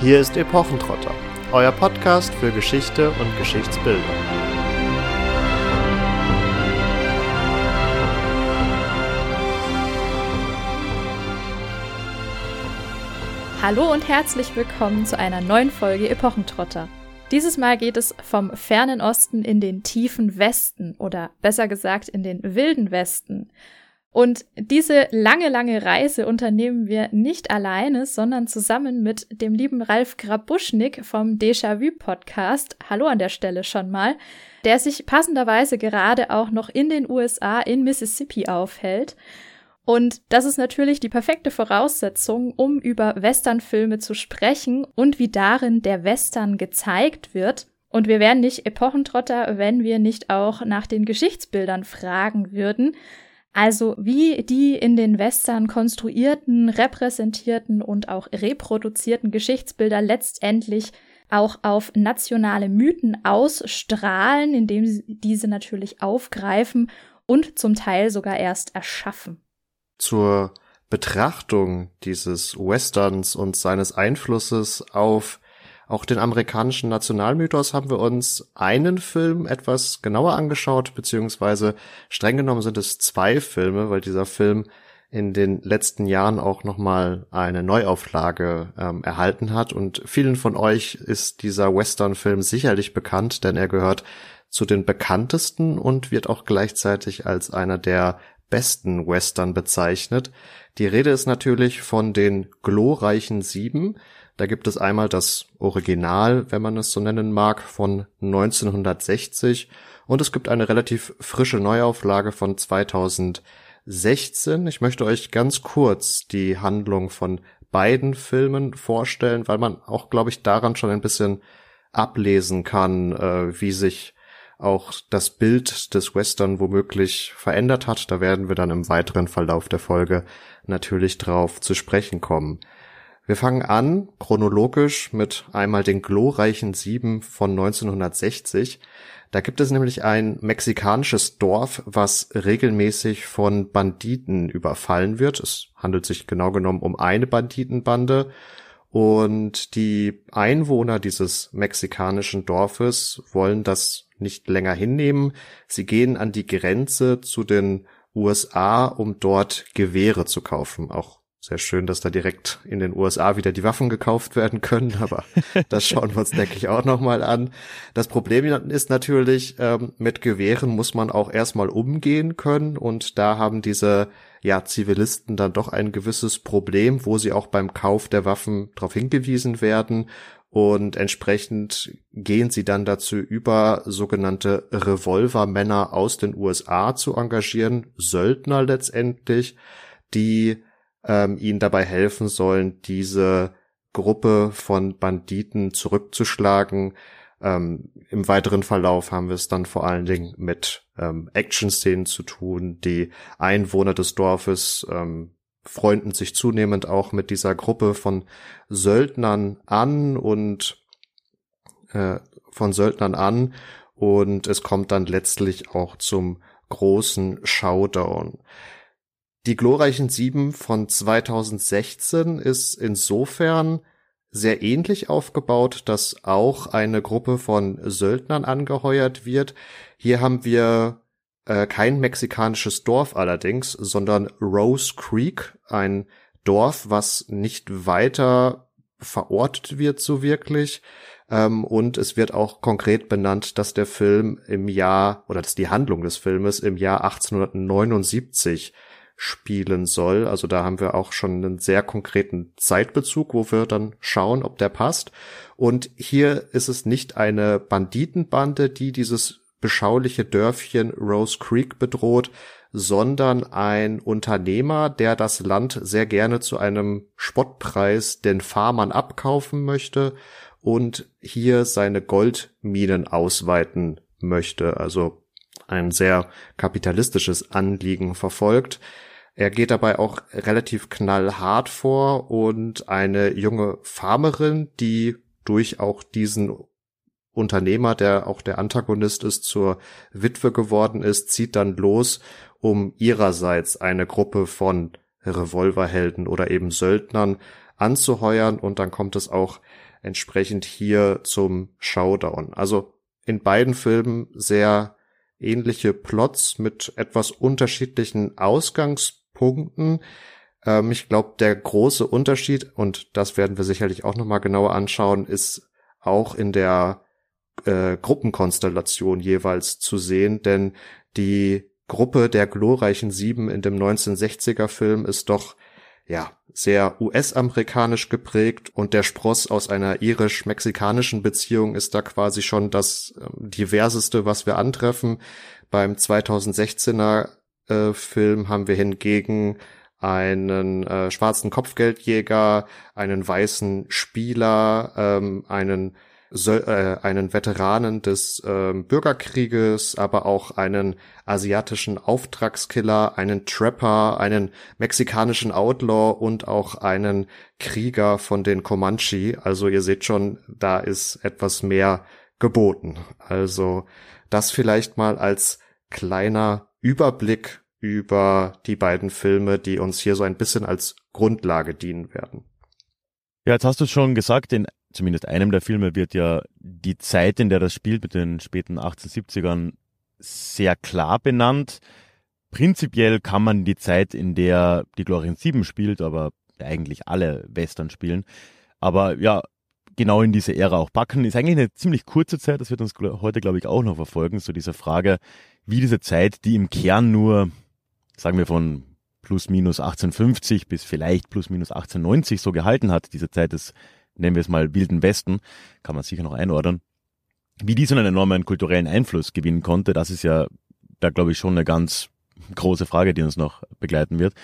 Hier ist Epochentrotter, euer Podcast für Geschichte und Geschichtsbildung. Hallo und herzlich willkommen zu einer neuen Folge Epochentrotter. Dieses Mal geht es vom fernen Osten in den tiefen Westen oder besser gesagt in den wilden Westen. Und diese lange, lange Reise unternehmen wir nicht alleine, sondern zusammen mit dem lieben Ralf Grabuschnik vom Déjà-vu Podcast. Hallo an der Stelle schon mal, der sich passenderweise gerade auch noch in den USA in Mississippi aufhält. Und das ist natürlich die perfekte Voraussetzung, um über Westernfilme zu sprechen und wie darin der Western gezeigt wird. Und wir wären nicht Epochentrotter, wenn wir nicht auch nach den Geschichtsbildern fragen würden. Also wie die in den Western konstruierten, repräsentierten und auch reproduzierten Geschichtsbilder letztendlich auch auf nationale Mythen ausstrahlen, indem sie diese natürlich aufgreifen und zum Teil sogar erst erschaffen. Zur Betrachtung dieses Westerns und seines Einflusses auf auch den amerikanischen Nationalmythos haben wir uns einen Film etwas genauer angeschaut, beziehungsweise streng genommen sind es zwei Filme, weil dieser Film in den letzten Jahren auch nochmal eine Neuauflage ähm, erhalten hat. Und vielen von euch ist dieser Western-Film sicherlich bekannt, denn er gehört zu den bekanntesten und wird auch gleichzeitig als einer der besten Western bezeichnet. Die Rede ist natürlich von den glorreichen Sieben, da gibt es einmal das Original, wenn man es so nennen mag, von 1960 und es gibt eine relativ frische Neuauflage von 2016. Ich möchte euch ganz kurz die Handlung von beiden Filmen vorstellen, weil man auch, glaube ich, daran schon ein bisschen ablesen kann, äh, wie sich auch das Bild des Western womöglich verändert hat. Da werden wir dann im weiteren Verlauf der Folge natürlich drauf zu sprechen kommen. Wir fangen an, chronologisch, mit einmal den glorreichen Sieben von 1960. Da gibt es nämlich ein mexikanisches Dorf, was regelmäßig von Banditen überfallen wird. Es handelt sich genau genommen um eine Banditenbande. Und die Einwohner dieses mexikanischen Dorfes wollen das nicht länger hinnehmen. Sie gehen an die Grenze zu den USA, um dort Gewehre zu kaufen. Auch sehr schön, dass da direkt in den USA wieder die Waffen gekauft werden können, aber das schauen wir uns, denke ich, auch nochmal an. Das Problem ist natürlich, ähm, mit Gewehren muss man auch erstmal umgehen können und da haben diese ja, Zivilisten dann doch ein gewisses Problem, wo sie auch beim Kauf der Waffen darauf hingewiesen werden und entsprechend gehen sie dann dazu über, sogenannte Revolvermänner aus den USA zu engagieren, Söldner letztendlich, die ähm, ihnen dabei helfen sollen, diese Gruppe von Banditen zurückzuschlagen. Ähm, Im weiteren Verlauf haben wir es dann vor allen Dingen mit ähm, Action-Szenen zu tun. Die Einwohner des Dorfes ähm, freunden sich zunehmend auch mit dieser Gruppe von Söldnern an und äh, von Söldnern an und es kommt dann letztlich auch zum großen Showdown. Die glorreichen Sieben von 2016 ist insofern sehr ähnlich aufgebaut, dass auch eine Gruppe von Söldnern angeheuert wird. Hier haben wir äh, kein mexikanisches Dorf allerdings, sondern Rose Creek, ein Dorf, was nicht weiter verortet wird so wirklich. Ähm, und es wird auch konkret benannt, dass der Film im Jahr oder dass die Handlung des Filmes im Jahr 1879 spielen soll. Also da haben wir auch schon einen sehr konkreten Zeitbezug, wo wir dann schauen, ob der passt. Und hier ist es nicht eine Banditenbande, die dieses beschauliche Dörfchen Rose Creek bedroht, sondern ein Unternehmer, der das Land sehr gerne zu einem Spottpreis den Farmern abkaufen möchte und hier seine Goldminen ausweiten möchte. Also ein sehr kapitalistisches Anliegen verfolgt. Er geht dabei auch relativ knallhart vor und eine junge Farmerin, die durch auch diesen Unternehmer, der auch der Antagonist ist, zur Witwe geworden ist, zieht dann los, um ihrerseits eine Gruppe von Revolverhelden oder eben Söldnern anzuheuern und dann kommt es auch entsprechend hier zum Showdown. Also in beiden Filmen sehr ähnliche Plots mit etwas unterschiedlichen Ausgangspunkten. Ähm, ich glaube, der große Unterschied, und das werden wir sicherlich auch nochmal genauer anschauen, ist auch in der äh, Gruppenkonstellation jeweils zu sehen, denn die Gruppe der glorreichen Sieben in dem 1960er Film ist doch ja, sehr US-amerikanisch geprägt und der Spross aus einer irisch-mexikanischen Beziehung ist da quasi schon das äh, diverseste, was wir antreffen. Beim 2016er äh, Film haben wir hingegen einen äh, schwarzen Kopfgeldjäger, einen weißen Spieler, ähm, einen äh, einen Veteranen des äh, Bürgerkrieges, aber auch einen asiatischen Auftragskiller, einen Trapper, einen mexikanischen Outlaw und auch einen Krieger von den Comanche. Also ihr seht schon, da ist etwas mehr geboten. Also das vielleicht mal als kleiner Überblick über die beiden Filme, die uns hier so ein bisschen als Grundlage dienen werden. Ja, jetzt hast du schon gesagt, in zumindest einem der Filme wird ja die Zeit, in der das spielt, mit den späten 1870ern, sehr klar benannt. Prinzipiell kann man die Zeit, in der die Glorien 7 spielt, aber eigentlich alle Western spielen, aber ja, genau in diese Ära auch packen, ist eigentlich eine ziemlich kurze Zeit, das wird uns heute, glaube ich, auch noch verfolgen, so diese Frage, wie diese Zeit, die im Kern nur, sagen wir von plus minus 1850 bis vielleicht plus minus 1890 so gehalten hat, diese Zeit des nennen wir es mal Wilden Westen, kann man sicher noch einordnen, wie die so einen enormen kulturellen Einfluss gewinnen konnte, das ist ja da glaube ich schon eine ganz große Frage, die uns noch begleiten wird.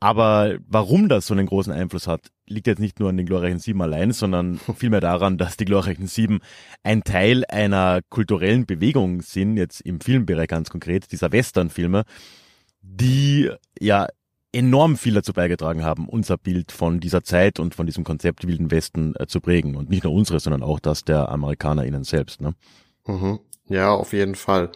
Aber warum das so einen großen Einfluss hat, liegt jetzt nicht nur an den glorreichen Sieben allein, sondern vielmehr daran, dass die glorreichen Sieben ein Teil einer kulturellen Bewegung sind, jetzt im Filmbereich ganz konkret, dieser Western-Filme, die ja enorm viel dazu beigetragen haben, unser Bild von dieser Zeit und von diesem Konzept Wilden Westen äh, zu prägen. Und nicht nur unsere, sondern auch das der Amerikaner ihnen selbst. Ne? Mhm. Ja, auf jeden Fall.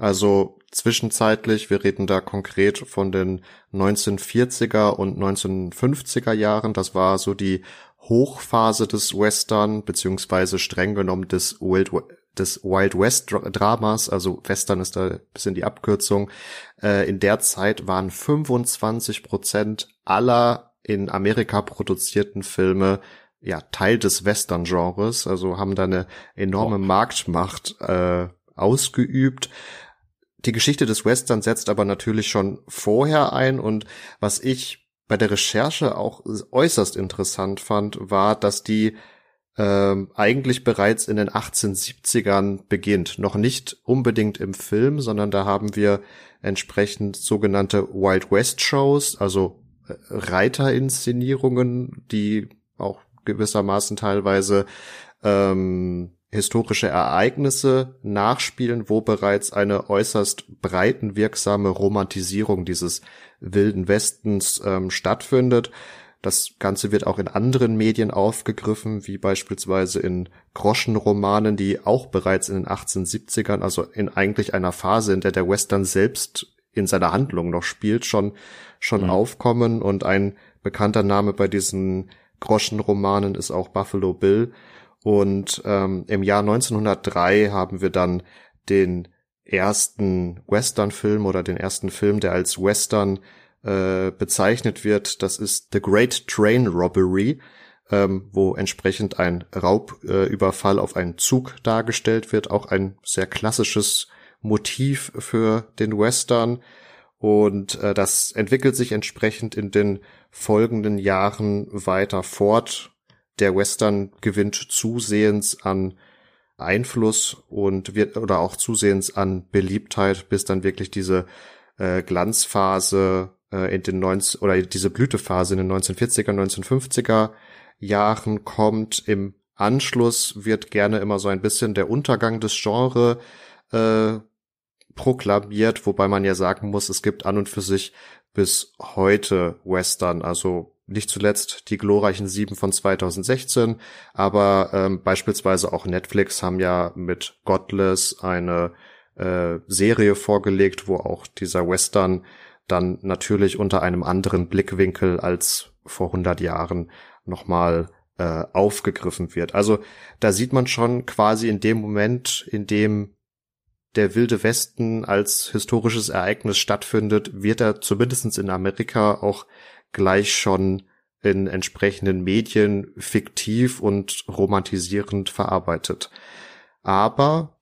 Also zwischenzeitlich, wir reden da konkret von den 1940er und 1950er Jahren. Das war so die Hochphase des Western, beziehungsweise streng genommen des Wild, des Wild West Dramas, also Western ist da ein bisschen die Abkürzung. Äh, in der Zeit waren 25 Prozent aller in Amerika produzierten Filme ja Teil des Western-Genres, also haben da eine enorme oh. Marktmacht äh, ausgeübt. Die Geschichte des Western setzt aber natürlich schon vorher ein und was ich bei der Recherche auch äußerst interessant fand, war, dass die ähm, eigentlich bereits in den 1870ern beginnt. Noch nicht unbedingt im Film, sondern da haben wir entsprechend sogenannte Wild West Shows, also äh, Reiterinszenierungen, die auch gewissermaßen teilweise ähm, historische Ereignisse nachspielen, wo bereits eine äußerst breitenwirksame Romantisierung dieses wilden Westens ähm, stattfindet. Das Ganze wird auch in anderen Medien aufgegriffen, wie beispielsweise in Groschenromanen, die auch bereits in den 1870ern, also in eigentlich einer Phase, in der der Western selbst in seiner Handlung noch spielt, schon, schon mhm. aufkommen. Und ein bekannter Name bei diesen Groschenromanen ist auch Buffalo Bill. Und ähm, im Jahr 1903 haben wir dann den ersten Western-Film oder den ersten Film, der als Western äh, bezeichnet wird. Das ist The Great Train Robbery, ähm, wo entsprechend ein Raubüberfall äh, auf einen Zug dargestellt wird. Auch ein sehr klassisches Motiv für den Western. Und äh, das entwickelt sich entsprechend in den folgenden Jahren weiter fort. Der Western gewinnt zusehends an Einfluss und wird oder auch zusehends an Beliebtheit, bis dann wirklich diese äh, Glanzphase äh, in den 90 oder diese Blütephase in den 1940er, 1950er Jahren kommt. Im Anschluss wird gerne immer so ein bisschen der Untergang des Genres äh, proklamiert, wobei man ja sagen muss, es gibt an und für sich bis heute Western, also nicht zuletzt die glorreichen Sieben von 2016, aber ähm, beispielsweise auch Netflix haben ja mit Godless eine äh, Serie vorgelegt, wo auch dieser Western dann natürlich unter einem anderen Blickwinkel als vor 100 Jahren nochmal äh, aufgegriffen wird. Also da sieht man schon quasi in dem Moment, in dem der Wilde Westen als historisches Ereignis stattfindet, wird er zumindestens in Amerika auch gleich schon in entsprechenden Medien fiktiv und romantisierend verarbeitet. Aber,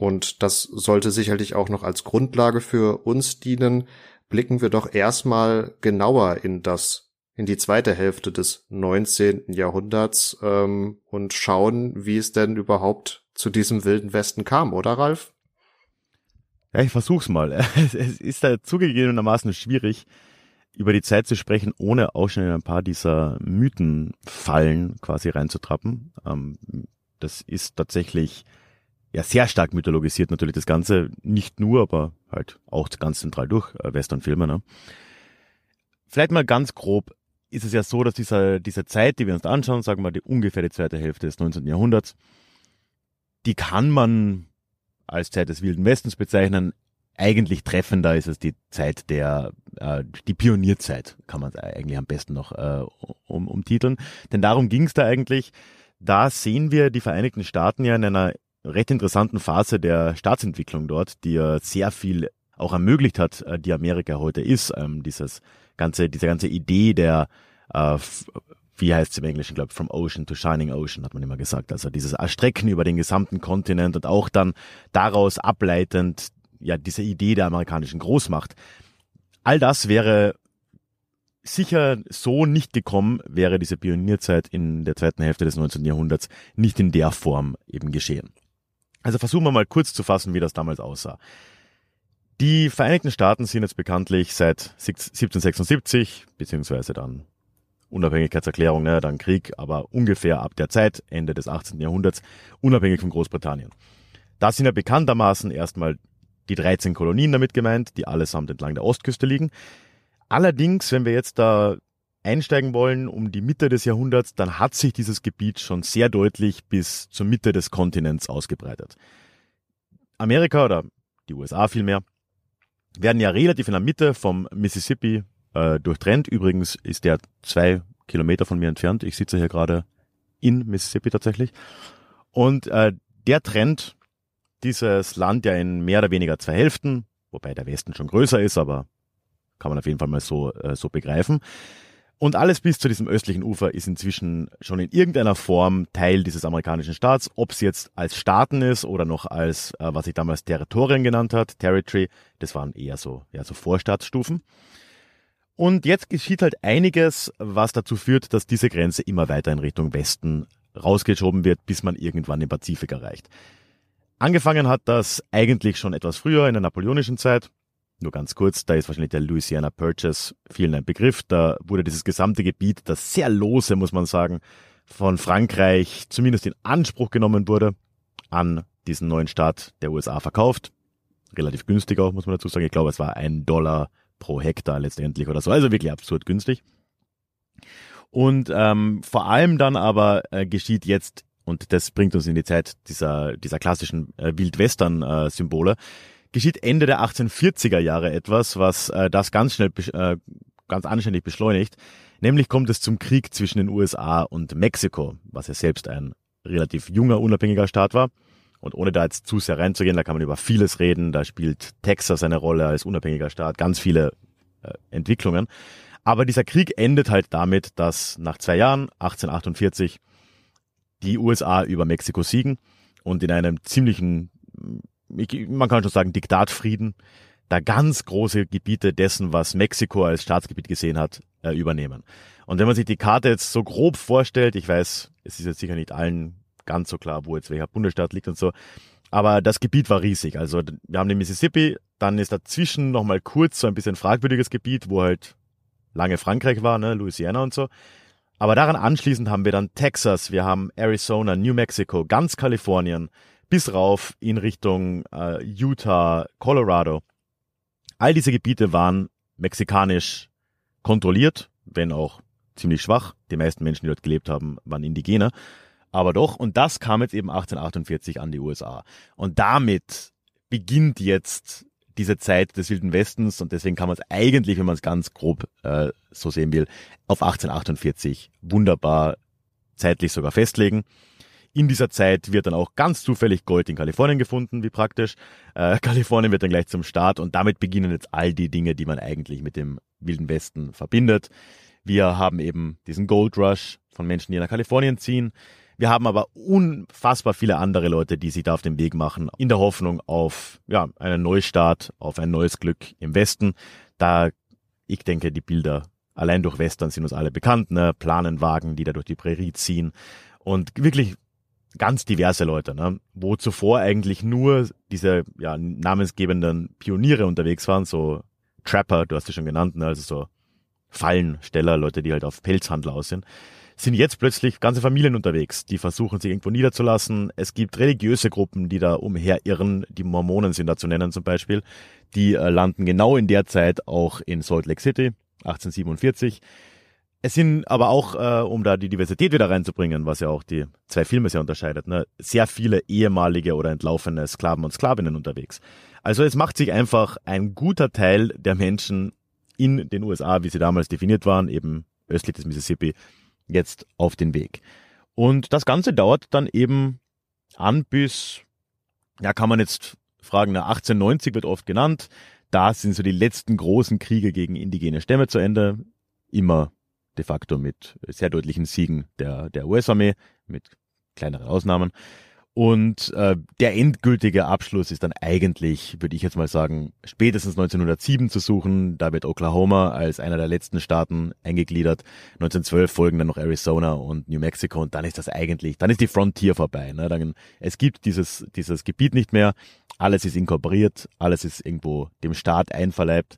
und das sollte sicherlich auch noch als Grundlage für uns dienen, blicken wir doch erstmal genauer in das, in die zweite Hälfte des 19. Jahrhunderts ähm, und schauen, wie es denn überhaupt zu diesem wilden Westen kam, oder Ralf? Ja, ich versuch's mal. Es ist da zugegebenermaßen schwierig, über die Zeit zu sprechen, ohne auch schon in ein paar dieser Mythenfallen quasi reinzutrappen. Ähm, das ist tatsächlich ja sehr stark mythologisiert natürlich das Ganze, nicht nur, aber halt auch ganz zentral durch äh, Westernfilme. Ne? Vielleicht mal ganz grob ist es ja so, dass dieser, diese Zeit, die wir uns anschauen, sagen wir mal die ungefähr die zweite Hälfte des 19. Jahrhunderts, die kann man als Zeit des Wilden Westens bezeichnen. Eigentlich treffender ist es die Zeit der, äh, die Pionierzeit, kann man eigentlich am besten noch äh, um, umtiteln. Denn darum ging es da eigentlich. Da sehen wir die Vereinigten Staaten ja in einer recht interessanten Phase der Staatsentwicklung dort, die ja sehr viel auch ermöglicht hat, äh, die Amerika heute ist. Ähm, dieses ganze, diese ganze Idee der äh, wie heißt es im Englischen, glaube ich, from ocean to shining ocean, hat man immer gesagt. Also dieses Erstrecken über den gesamten Kontinent und auch dann daraus ableitend, ja, diese Idee der amerikanischen Großmacht. All das wäre sicher so nicht gekommen, wäre diese Pionierzeit in der zweiten Hälfte des 19. Jahrhunderts nicht in der Form eben geschehen. Also versuchen wir mal kurz zu fassen, wie das damals aussah. Die Vereinigten Staaten sind jetzt bekanntlich seit 1776, beziehungsweise dann Unabhängigkeitserklärung, ne, dann Krieg, aber ungefähr ab der Zeit, Ende des 18. Jahrhunderts, unabhängig von Großbritannien. Da sind ja bekanntermaßen erstmal die 13 Kolonien damit gemeint, die allesamt entlang der Ostküste liegen. Allerdings, wenn wir jetzt da einsteigen wollen um die Mitte des Jahrhunderts, dann hat sich dieses Gebiet schon sehr deutlich bis zur Mitte des Kontinents ausgebreitet. Amerika oder die USA vielmehr werden ja relativ in der Mitte vom Mississippi äh, durchtrennt. Übrigens ist der zwei Kilometer von mir entfernt. Ich sitze hier gerade in Mississippi tatsächlich. Und äh, der trennt dieses Land ja in mehr oder weniger zwei Hälften, wobei der Westen schon größer ist, aber kann man auf jeden Fall mal so, äh, so begreifen. Und alles bis zu diesem östlichen Ufer ist inzwischen schon in irgendeiner Form Teil dieses amerikanischen Staats, ob es jetzt als Staaten ist oder noch als, äh, was ich damals Territorien genannt hat, Territory, das waren eher so, ja, so Vorstaatsstufen. Und jetzt geschieht halt einiges, was dazu führt, dass diese Grenze immer weiter in Richtung Westen rausgeschoben wird, bis man irgendwann den Pazifik erreicht. Angefangen hat das eigentlich schon etwas früher in der napoleonischen Zeit. Nur ganz kurz, da ist wahrscheinlich der Louisiana Purchase vielen ein Begriff. Da wurde dieses gesamte Gebiet, das sehr lose, muss man sagen, von Frankreich zumindest in Anspruch genommen wurde, an diesen neuen Staat der USA verkauft. Relativ günstig auch, muss man dazu sagen. Ich glaube, es war ein Dollar pro Hektar letztendlich oder so. Also wirklich absurd günstig. Und ähm, vor allem dann aber äh, geschieht jetzt, und das bringt uns in die Zeit dieser, dieser klassischen äh, Wildwestern-Symbole, äh, geschieht Ende der 1840er Jahre etwas, was äh, das ganz schnell, äh, ganz anständig beschleunigt. Nämlich kommt es zum Krieg zwischen den USA und Mexiko, was ja selbst ein relativ junger, unabhängiger Staat war. Und ohne da jetzt zu sehr reinzugehen, da kann man über vieles reden. Da spielt Texas eine Rolle als unabhängiger Staat, ganz viele äh, Entwicklungen. Aber dieser Krieg endet halt damit, dass nach zwei Jahren, 1848, die USA über Mexiko siegen und in einem ziemlichen man kann schon sagen, Diktatfrieden, da ganz große Gebiete dessen, was Mexiko als Staatsgebiet gesehen hat, äh, übernehmen. Und wenn man sich die Karte jetzt so grob vorstellt, ich weiß, es ist jetzt sicher nicht allen ganz so klar, wo jetzt welcher Bundesstaat liegt und so, aber das Gebiet war riesig. Also wir haben den Mississippi, dann ist dazwischen nochmal kurz so ein bisschen fragwürdiges Gebiet, wo halt lange Frankreich war, ne, Louisiana und so. Aber daran anschließend haben wir dann Texas, wir haben Arizona, New Mexico, ganz Kalifornien, bis rauf in Richtung äh, Utah, Colorado. All diese Gebiete waren mexikanisch kontrolliert, wenn auch ziemlich schwach. Die meisten Menschen, die dort gelebt haben, waren Indigene. Aber doch, und das kam jetzt eben 1848 an die USA. Und damit beginnt jetzt diese Zeit des Wilden Westens und deswegen kann man es eigentlich, wenn man es ganz grob äh, so sehen will, auf 1848 wunderbar zeitlich sogar festlegen. In dieser Zeit wird dann auch ganz zufällig Gold in Kalifornien gefunden, wie praktisch. Äh, Kalifornien wird dann gleich zum Start und damit beginnen jetzt all die Dinge, die man eigentlich mit dem Wilden Westen verbindet. Wir haben eben diesen Gold Rush von Menschen, die nach Kalifornien ziehen. Wir haben aber unfassbar viele andere Leute, die sich da auf den Weg machen, in der Hoffnung auf ja, einen Neustart, auf ein neues Glück im Westen. Da, ich denke, die Bilder allein durch Western sind uns alle bekannt, ne? Planenwagen, die da durch die Prärie ziehen. Und wirklich ganz diverse Leute, ne? wo zuvor eigentlich nur diese ja, namensgebenden Pioniere unterwegs waren, so Trapper, du hast sie schon genannt, ne? also so Fallensteller, Leute, die halt auf Pelzhandel aus sind, sind jetzt plötzlich ganze Familien unterwegs, die versuchen, sich irgendwo niederzulassen. Es gibt religiöse Gruppen, die da umherirren, die Mormonen sind da zu nennen zum Beispiel, die äh, landen genau in der Zeit auch in Salt Lake City, 1847 es sind aber auch, äh, um da die Diversität wieder reinzubringen, was ja auch die zwei Filme sehr unterscheidet, ne, sehr viele ehemalige oder entlaufene Sklaven und Sklavinnen unterwegs. Also es macht sich einfach ein guter Teil der Menschen in den USA, wie sie damals definiert waren, eben östlich des Mississippi, jetzt auf den Weg. Und das Ganze dauert dann eben an bis, ja, kann man jetzt fragen, 1890 wird oft genannt. Da sind so die letzten großen Kriege gegen indigene Stämme zu Ende. Immer de facto mit sehr deutlichen Siegen der, der US-Armee, mit kleineren Ausnahmen. Und äh, der endgültige Abschluss ist dann eigentlich, würde ich jetzt mal sagen, spätestens 1907 zu suchen. Da wird Oklahoma als einer der letzten Staaten eingegliedert. 1912 folgen dann noch Arizona und New Mexico und dann ist das eigentlich, dann ist die Frontier vorbei. Ne? Dann, es gibt dieses, dieses Gebiet nicht mehr. Alles ist inkorporiert, alles ist irgendwo dem Staat einverleibt.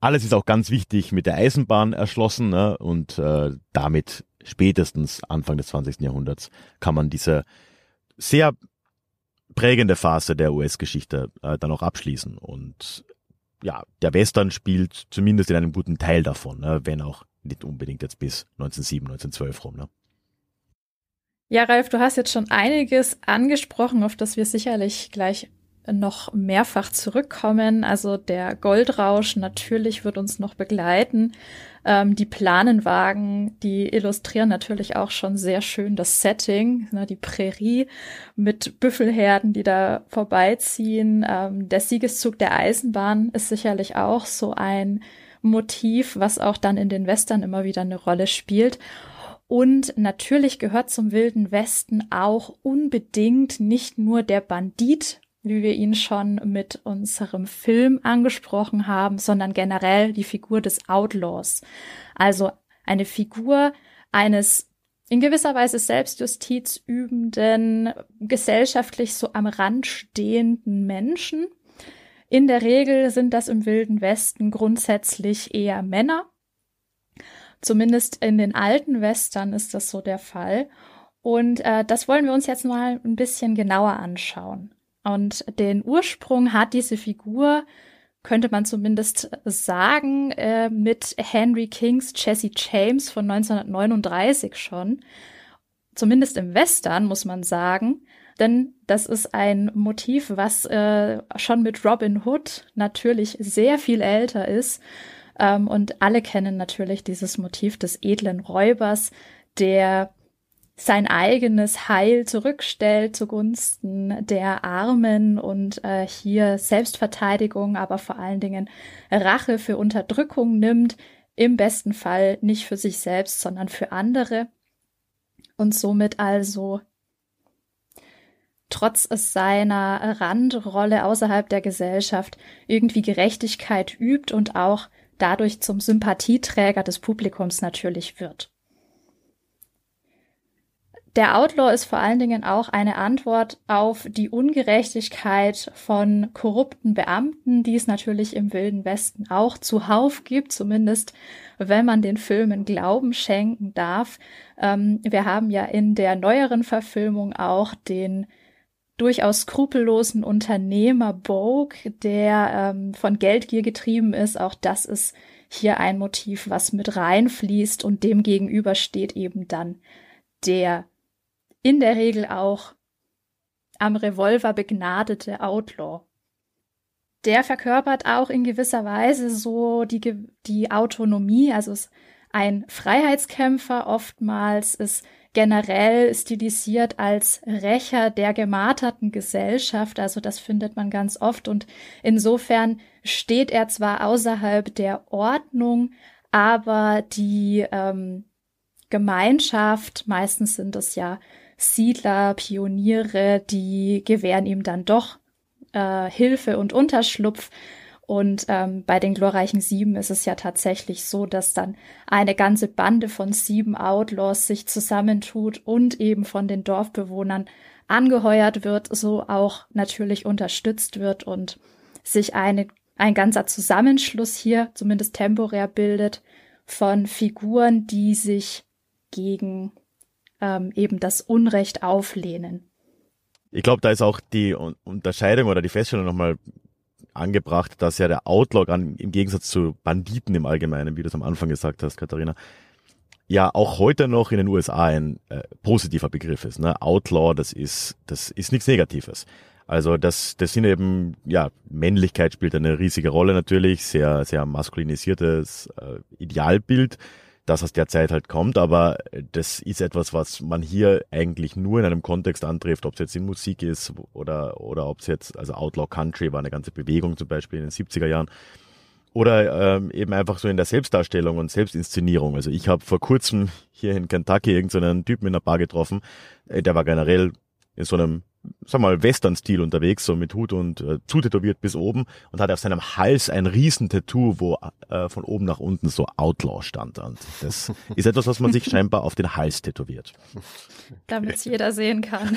Alles ist auch ganz wichtig mit der Eisenbahn erschlossen ne? und äh, damit spätestens Anfang des 20. Jahrhunderts kann man diese sehr prägende Phase der US-Geschichte äh, dann auch abschließen. Und ja, der Western spielt zumindest in einem guten Teil davon, ne? wenn auch nicht unbedingt jetzt bis 1907, 1912 rum. Ne? Ja, Ralf, du hast jetzt schon einiges angesprochen, auf das wir sicherlich gleich noch mehrfach zurückkommen. Also der Goldrausch natürlich wird uns noch begleiten. Ähm, die Planenwagen, die illustrieren natürlich auch schon sehr schön das Setting, ne, die Prärie mit Büffelherden, die da vorbeiziehen. Ähm, der Siegeszug der Eisenbahn ist sicherlich auch so ein Motiv, was auch dann in den Western immer wieder eine Rolle spielt. Und natürlich gehört zum Wilden Westen auch unbedingt nicht nur der Bandit wie wir ihn schon mit unserem Film angesprochen haben, sondern generell die Figur des Outlaws. Also eine Figur eines in gewisser Weise Selbstjustiz übenden, gesellschaftlich so am Rand stehenden Menschen. In der Regel sind das im Wilden Westen grundsätzlich eher Männer. Zumindest in den alten Western ist das so der Fall. Und äh, das wollen wir uns jetzt mal ein bisschen genauer anschauen. Und den Ursprung hat diese Figur, könnte man zumindest sagen, äh, mit Henry Kings Jesse James von 1939 schon. Zumindest im Western, muss man sagen. Denn das ist ein Motiv, was äh, schon mit Robin Hood natürlich sehr viel älter ist. Ähm, und alle kennen natürlich dieses Motiv des edlen Räubers, der sein eigenes Heil zurückstellt zugunsten der Armen und äh, hier Selbstverteidigung, aber vor allen Dingen Rache für Unterdrückung nimmt, im besten Fall nicht für sich selbst, sondern für andere und somit also trotz seiner Randrolle außerhalb der Gesellschaft irgendwie Gerechtigkeit übt und auch dadurch zum Sympathieträger des Publikums natürlich wird. Der Outlaw ist vor allen Dingen auch eine Antwort auf die Ungerechtigkeit von korrupten Beamten, die es natürlich im Wilden Westen auch zuhauf gibt, zumindest wenn man den Filmen Glauben schenken darf. Ähm, wir haben ja in der neueren Verfilmung auch den durchaus skrupellosen Unternehmer Bogue, der ähm, von Geldgier getrieben ist. Auch das ist hier ein Motiv, was mit reinfließt und dem gegenüber steht eben dann der in der Regel auch am Revolver begnadete Outlaw. Der verkörpert auch in gewisser Weise so die, die Autonomie, also ist ein Freiheitskämpfer oftmals, ist generell stilisiert als Rächer der gemarterten Gesellschaft. Also das findet man ganz oft. Und insofern steht er zwar außerhalb der Ordnung, aber die ähm, Gemeinschaft, meistens sind es ja Siedler, Pioniere, die gewähren ihm dann doch äh, Hilfe und Unterschlupf. Und ähm, bei den glorreichen Sieben ist es ja tatsächlich so, dass dann eine ganze Bande von sieben Outlaws sich zusammentut und eben von den Dorfbewohnern angeheuert wird, so auch natürlich unterstützt wird und sich eine, ein ganzer Zusammenschluss hier zumindest temporär bildet von Figuren, die sich gegen ähm, eben das Unrecht auflehnen. Ich glaube, da ist auch die Unterscheidung oder die Feststellung nochmal angebracht, dass ja der Outlaw an, im Gegensatz zu Banditen im Allgemeinen, wie du es am Anfang gesagt hast, Katharina, ja auch heute noch in den USA ein äh, positiver Begriff ist. Ne? Outlaw, das ist, das ist nichts Negatives. Also das, das sind eben, ja, Männlichkeit spielt eine riesige Rolle natürlich, sehr, sehr maskulinisiertes äh, Idealbild das aus der Zeit halt kommt, aber das ist etwas, was man hier eigentlich nur in einem Kontext antrifft, ob es jetzt in Musik ist oder, oder ob es jetzt, also Outlaw Country war eine ganze Bewegung zum Beispiel in den 70er Jahren. Oder ähm, eben einfach so in der Selbstdarstellung und Selbstinszenierung. Also ich habe vor kurzem hier in Kentucky irgendeinen Typen in einer Bar getroffen, äh, der war generell in so einem sag mal, Western-Stil unterwegs, so mit Hut und äh, zutätowiert bis oben und hatte auf seinem Hals ein Riesentattoo, wo äh, von oben nach unten so Outlaw stand. Und das ist etwas, was man sich scheinbar auf den Hals tätowiert. Damit es jeder sehen kann.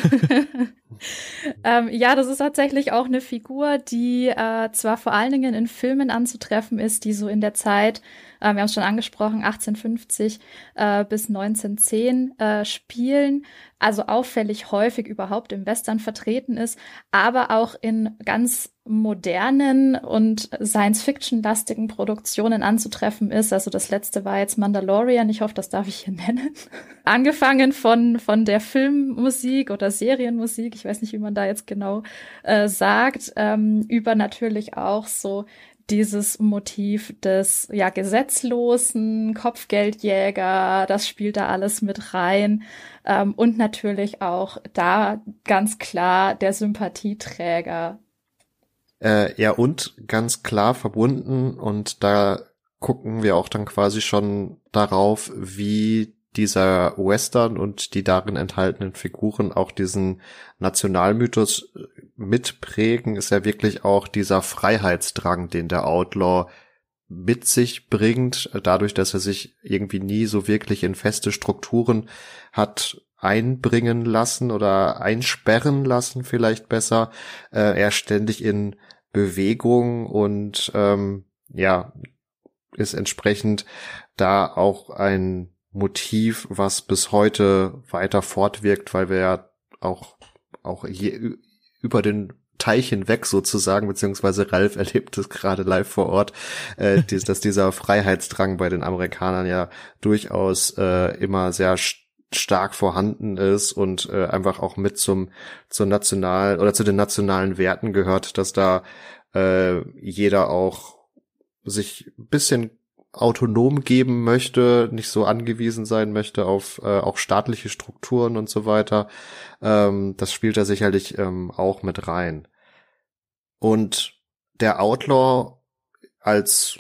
ähm, ja, das ist tatsächlich auch eine Figur, die äh, zwar vor allen Dingen in Filmen anzutreffen ist, die so in der Zeit äh, wir haben es schon angesprochen, 1850 äh, bis 1910 äh, spielen, also auffällig häufig überhaupt im Western vertreten ist, aber auch in ganz modernen und Science-Fiction-lastigen Produktionen anzutreffen ist. Also das letzte war jetzt Mandalorian, ich hoffe, das darf ich hier nennen. Angefangen von, von der Filmmusik oder Serienmusik, ich weiß nicht, wie man da jetzt genau äh, sagt, ähm, über natürlich auch so dieses Motiv des ja gesetzlosen Kopfgeldjäger, das spielt da alles mit rein ähm, und natürlich auch da ganz klar der Sympathieträger. Äh, ja und ganz klar verbunden und da gucken wir auch dann quasi schon darauf, wie dieser Western und die darin enthaltenen Figuren auch diesen Nationalmythos mitprägen, ist ja wirklich auch dieser Freiheitsdrang, den der Outlaw mit sich bringt, dadurch, dass er sich irgendwie nie so wirklich in feste Strukturen hat einbringen lassen oder einsperren lassen, vielleicht besser. Äh, er ständig in Bewegung und ähm, ja, ist entsprechend da auch ein Motiv, was bis heute weiter fortwirkt, weil wir ja auch, auch je, über den Teich hinweg sozusagen, beziehungsweise Ralf erlebt es gerade live vor Ort, äh, dies, dass dieser Freiheitsdrang bei den Amerikanern ja durchaus äh, immer sehr stark vorhanden ist und äh, einfach auch mit zum zur national oder zu den nationalen Werten gehört, dass da äh, jeder auch sich bisschen autonom geben möchte, nicht so angewiesen sein möchte auf äh, auch staatliche Strukturen und so weiter. Ähm, das spielt da sicherlich ähm, auch mit rein. Und der Outlaw als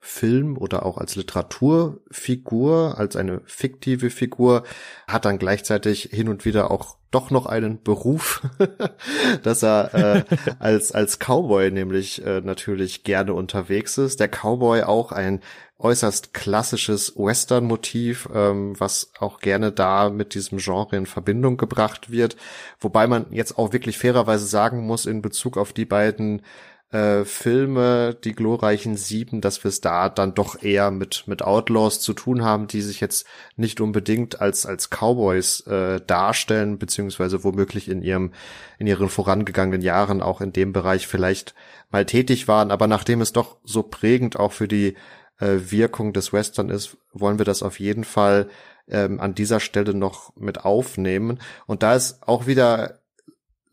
Film oder auch als Literaturfigur, als eine fiktive Figur, hat dann gleichzeitig hin und wieder auch doch noch einen Beruf, dass er äh, als als Cowboy nämlich äh, natürlich gerne unterwegs ist. Der Cowboy auch ein äußerst klassisches Western-Motiv, ähm, was auch gerne da mit diesem Genre in Verbindung gebracht wird. Wobei man jetzt auch wirklich fairerweise sagen muss in Bezug auf die beiden äh, Filme, die glorreichen Sieben, dass wir es da dann doch eher mit mit Outlaws zu tun haben, die sich jetzt nicht unbedingt als als Cowboys äh, darstellen, beziehungsweise womöglich in ihrem in ihren vorangegangenen Jahren auch in dem Bereich vielleicht mal tätig waren, aber nachdem es doch so prägend auch für die äh, Wirkung des Western ist, wollen wir das auf jeden Fall ähm, an dieser Stelle noch mit aufnehmen. Und da ist auch wieder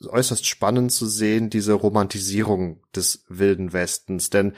äußerst spannend zu sehen, diese Romantisierung des wilden Westens. Denn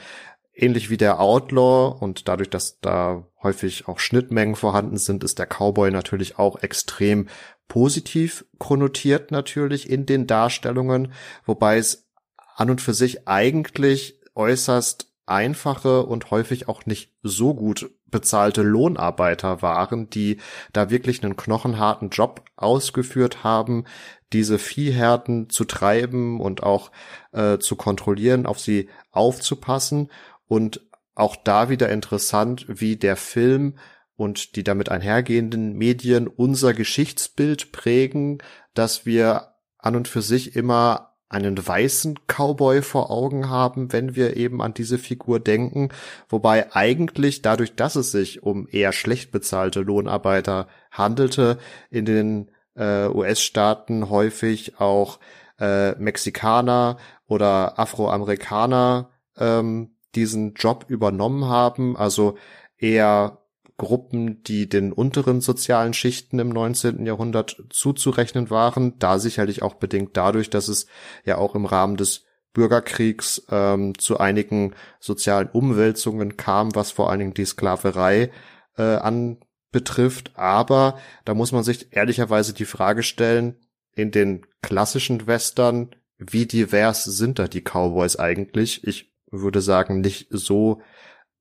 ähnlich wie der Outlaw und dadurch, dass da häufig auch Schnittmengen vorhanden sind, ist der Cowboy natürlich auch extrem positiv konnotiert natürlich in den Darstellungen, wobei es an und für sich eigentlich äußerst einfache und häufig auch nicht so gut bezahlte Lohnarbeiter waren, die da wirklich einen knochenharten Job ausgeführt haben, diese Viehherden zu treiben und auch äh, zu kontrollieren, auf sie aufzupassen. Und auch da wieder interessant, wie der Film und die damit einhergehenden Medien unser Geschichtsbild prägen, dass wir an und für sich immer einen weißen Cowboy vor Augen haben, wenn wir eben an diese Figur denken, wobei eigentlich dadurch, dass es sich um eher schlecht bezahlte Lohnarbeiter handelte, in den äh, US-Staaten häufig auch äh, Mexikaner oder Afroamerikaner ähm, diesen Job übernommen haben, also eher Gruppen, die den unteren sozialen Schichten im 19. Jahrhundert zuzurechnen waren, da sicherlich auch bedingt dadurch, dass es ja auch im Rahmen des Bürgerkriegs ähm, zu einigen sozialen Umwälzungen kam, was vor allen Dingen die Sklaverei äh, anbetrifft. Aber da muss man sich ehrlicherweise die Frage stellen, in den klassischen Western, wie divers sind da die Cowboys eigentlich? Ich würde sagen, nicht so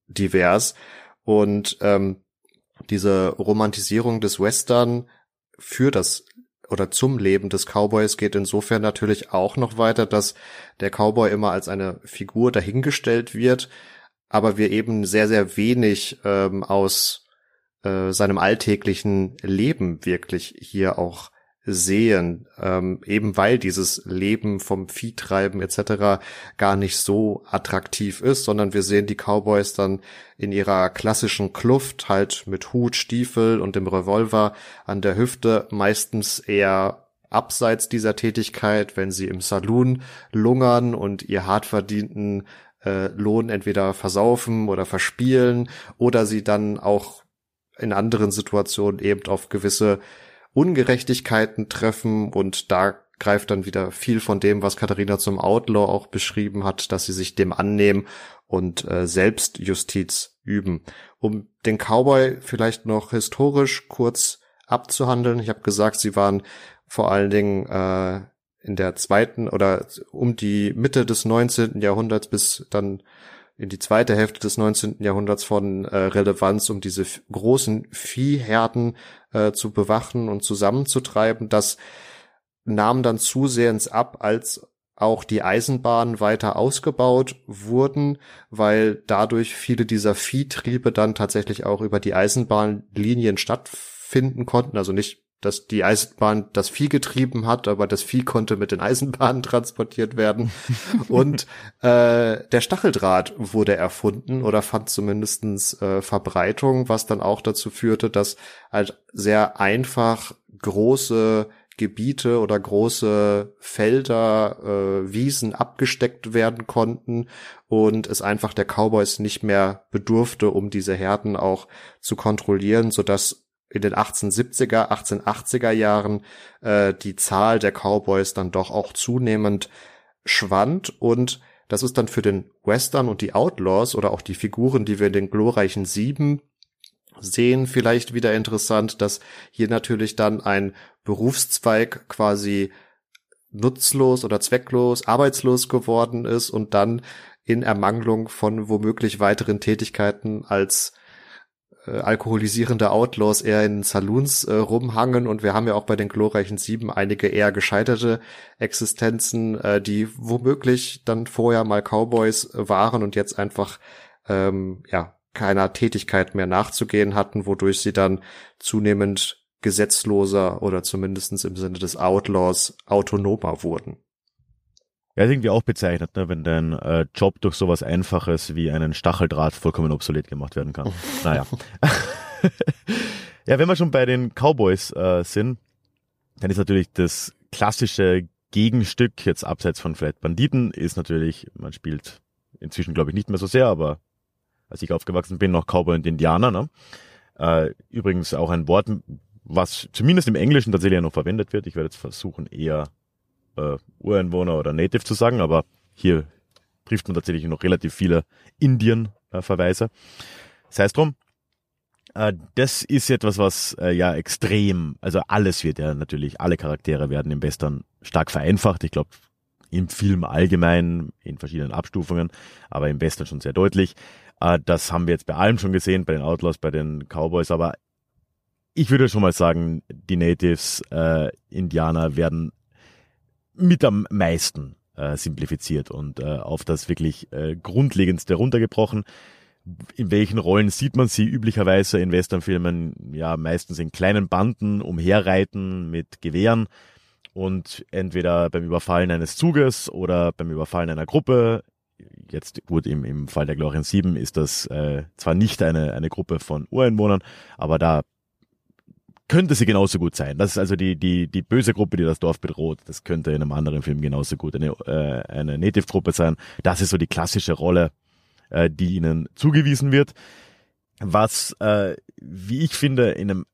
divers. Und ähm, diese Romantisierung des Western für das oder zum Leben des Cowboys geht insofern natürlich auch noch weiter, dass der Cowboy immer als eine Figur dahingestellt wird, aber wir eben sehr, sehr wenig ähm, aus äh, seinem alltäglichen Leben wirklich hier auch sehen, ähm, eben weil dieses Leben vom Viehtreiben etc. gar nicht so attraktiv ist, sondern wir sehen die Cowboys dann in ihrer klassischen Kluft halt mit Hut, Stiefel und dem Revolver an der Hüfte meistens eher abseits dieser Tätigkeit, wenn sie im Saloon lungern und ihr hart verdienten äh, Lohn entweder versaufen oder verspielen oder sie dann auch in anderen Situationen eben auf gewisse Ungerechtigkeiten treffen und da greift dann wieder viel von dem, was Katharina zum Outlaw auch beschrieben hat, dass sie sich dem annehmen und äh, Selbstjustiz üben. Um den Cowboy vielleicht noch historisch kurz abzuhandeln. Ich habe gesagt, sie waren vor allen Dingen äh, in der zweiten oder um die Mitte des 19. Jahrhunderts bis dann in die zweite Hälfte des 19. Jahrhunderts von äh, Relevanz, um diese großen Viehherden äh, zu bewachen und zusammenzutreiben. Das nahm dann zusehends ab, als auch die Eisenbahnen weiter ausgebaut wurden, weil dadurch viele dieser Viehtriebe dann tatsächlich auch über die Eisenbahnlinien stattfinden konnten. Also nicht dass die Eisenbahn das Vieh getrieben hat, aber das Vieh konnte mit den Eisenbahnen transportiert werden. Und äh, der Stacheldraht wurde erfunden oder fand zumindestens äh, Verbreitung, was dann auch dazu führte, dass halt sehr einfach große Gebiete oder große Felder, äh, Wiesen abgesteckt werden konnten und es einfach der Cowboys nicht mehr bedurfte, um diese Herden auch zu kontrollieren, sodass in den 1870er, 1880er Jahren äh, die Zahl der Cowboys dann doch auch zunehmend schwand. Und das ist dann für den Western und die Outlaws oder auch die Figuren, die wir in den glorreichen Sieben sehen, vielleicht wieder interessant, dass hier natürlich dann ein Berufszweig quasi nutzlos oder zwecklos, arbeitslos geworden ist und dann in Ermangelung von womöglich weiteren Tätigkeiten als äh, alkoholisierende Outlaws eher in Saloons äh, rumhangen und wir haben ja auch bei den glorreichen Sieben einige eher gescheiterte Existenzen, äh, die womöglich dann vorher mal Cowboys waren und jetzt einfach ähm, ja keiner Tätigkeit mehr nachzugehen hatten, wodurch sie dann zunehmend gesetzloser oder zumindestens im Sinne des Outlaws autonomer wurden. Ja, ist irgendwie auch bezeichnet, ne, wenn dein äh, Job durch sowas Einfaches wie einen Stacheldraht vollkommen obsolet gemacht werden kann. naja. ja, wenn wir schon bei den Cowboys äh, sind, dann ist natürlich das klassische Gegenstück, jetzt abseits von vielleicht Banditen, ist natürlich, man spielt inzwischen glaube ich nicht mehr so sehr, aber als ich aufgewachsen bin, noch Cowboy und Indianer. Ne? Äh, übrigens auch ein Wort, was zumindest im Englischen tatsächlich noch verwendet wird. Ich werde jetzt versuchen, eher äh, Ureinwohner oder Native zu sagen, aber hier trifft man tatsächlich noch relativ viele Indien-Verweise. Sei es drum. Äh, das ist etwas, was äh, ja extrem, also alles wird ja natürlich, alle Charaktere werden im Western stark vereinfacht. Ich glaube, im Film allgemein, in verschiedenen Abstufungen, aber im Western schon sehr deutlich. Äh, das haben wir jetzt bei allem schon gesehen, bei den Outlaws, bei den Cowboys, aber ich würde schon mal sagen, die Natives, äh, Indianer werden mit am meisten äh, simplifiziert und äh, auf das wirklich äh, Grundlegendste runtergebrochen. In welchen Rollen sieht man sie üblicherweise in Westernfilmen? Ja, meistens in kleinen Banden umherreiten mit Gewehren und entweder beim Überfallen eines Zuges oder beim Überfallen einer Gruppe. Jetzt gut, im, im Fall der Glorien 7 ist das äh, zwar nicht eine, eine Gruppe von Ureinwohnern, aber da könnte sie genauso gut sein. Das ist also die, die, die böse Gruppe, die das Dorf bedroht. Das könnte in einem anderen Film genauso gut eine, äh, eine Native-Truppe sein. Das ist so die klassische Rolle, äh, die ihnen zugewiesen wird. Was, äh, wie ich finde, in einem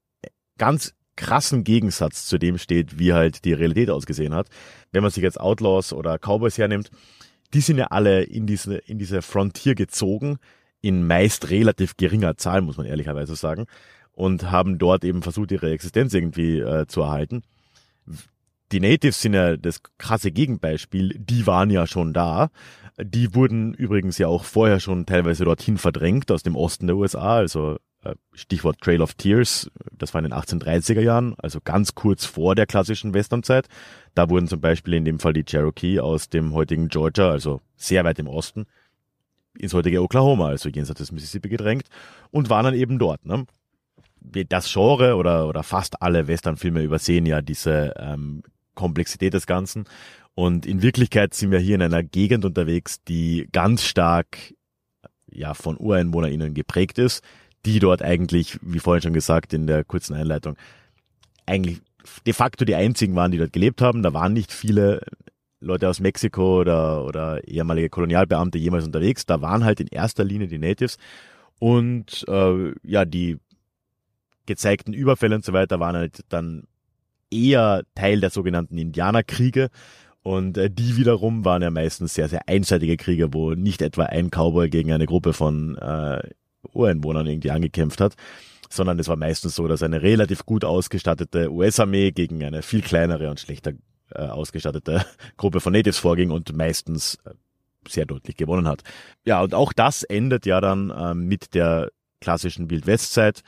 ganz krassen Gegensatz zu dem steht, wie halt die Realität ausgesehen hat. Wenn man sich jetzt Outlaws oder Cowboys hernimmt, die sind ja alle in diese, in diese Frontier gezogen, in meist relativ geringer Zahl, muss man ehrlicherweise sagen und haben dort eben versucht, ihre Existenz irgendwie äh, zu erhalten. Die Natives sind ja das krasse Gegenbeispiel, die waren ja schon da. Die wurden übrigens ja auch vorher schon teilweise dorthin verdrängt aus dem Osten der USA, also äh, Stichwort Trail of Tears, das war in den 1830er Jahren, also ganz kurz vor der klassischen Westernzeit. Da wurden zum Beispiel in dem Fall die Cherokee aus dem heutigen Georgia, also sehr weit im Osten, ins heutige Oklahoma, also jenseits des Mississippi gedrängt und waren dann eben dort. Ne? Das Genre oder, oder fast alle Westernfilme übersehen ja diese ähm, Komplexität des Ganzen. Und in Wirklichkeit sind wir hier in einer Gegend unterwegs, die ganz stark ja von UreinwohnerInnen geprägt ist, die dort eigentlich, wie vorhin schon gesagt in der kurzen Einleitung, eigentlich de facto die einzigen waren, die dort gelebt haben. Da waren nicht viele Leute aus Mexiko oder, oder ehemalige Kolonialbeamte jemals unterwegs. Da waren halt in erster Linie die Natives. Und äh, ja, die gezeigten Überfälle und so weiter waren halt dann eher Teil der sogenannten Indianerkriege. Und äh, die wiederum waren ja meistens sehr, sehr einseitige Kriege, wo nicht etwa ein Cowboy gegen eine Gruppe von äh, Ureinwohnern irgendwie angekämpft hat, sondern es war meistens so, dass eine relativ gut ausgestattete US-Armee gegen eine viel kleinere und schlechter äh, ausgestattete Gruppe von Natives vorging und meistens äh, sehr deutlich gewonnen hat. Ja, und auch das endet ja dann äh, mit der klassischen Wild-West-Zeit,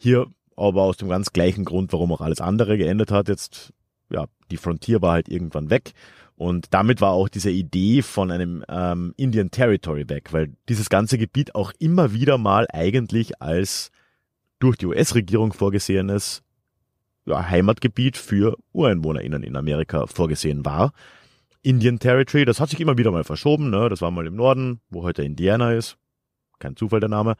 hier aber aus dem ganz gleichen Grund, warum auch alles andere geändert hat. Jetzt, ja, die Frontier war halt irgendwann weg. Und damit war auch diese Idee von einem ähm, Indian Territory weg, weil dieses ganze Gebiet auch immer wieder mal eigentlich als durch die US-Regierung vorgesehenes ja, Heimatgebiet für UreinwohnerInnen in Amerika vorgesehen war. Indian Territory, das hat sich immer wieder mal verschoben, ne? Das war mal im Norden, wo heute Indiana ist. Kein Zufall der Name.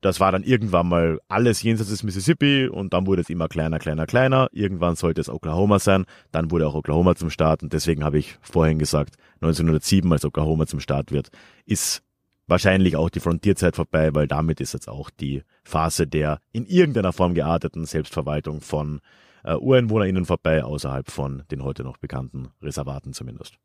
Das war dann irgendwann mal alles jenseits des Mississippi und dann wurde es immer kleiner, kleiner, kleiner. Irgendwann sollte es Oklahoma sein. Dann wurde auch Oklahoma zum Staat und deswegen habe ich vorhin gesagt, 1907, als Oklahoma zum Staat wird, ist wahrscheinlich auch die Frontierzeit vorbei, weil damit ist jetzt auch die Phase der in irgendeiner Form gearteten Selbstverwaltung von äh, UreinwohnerInnen vorbei, außerhalb von den heute noch bekannten Reservaten zumindest.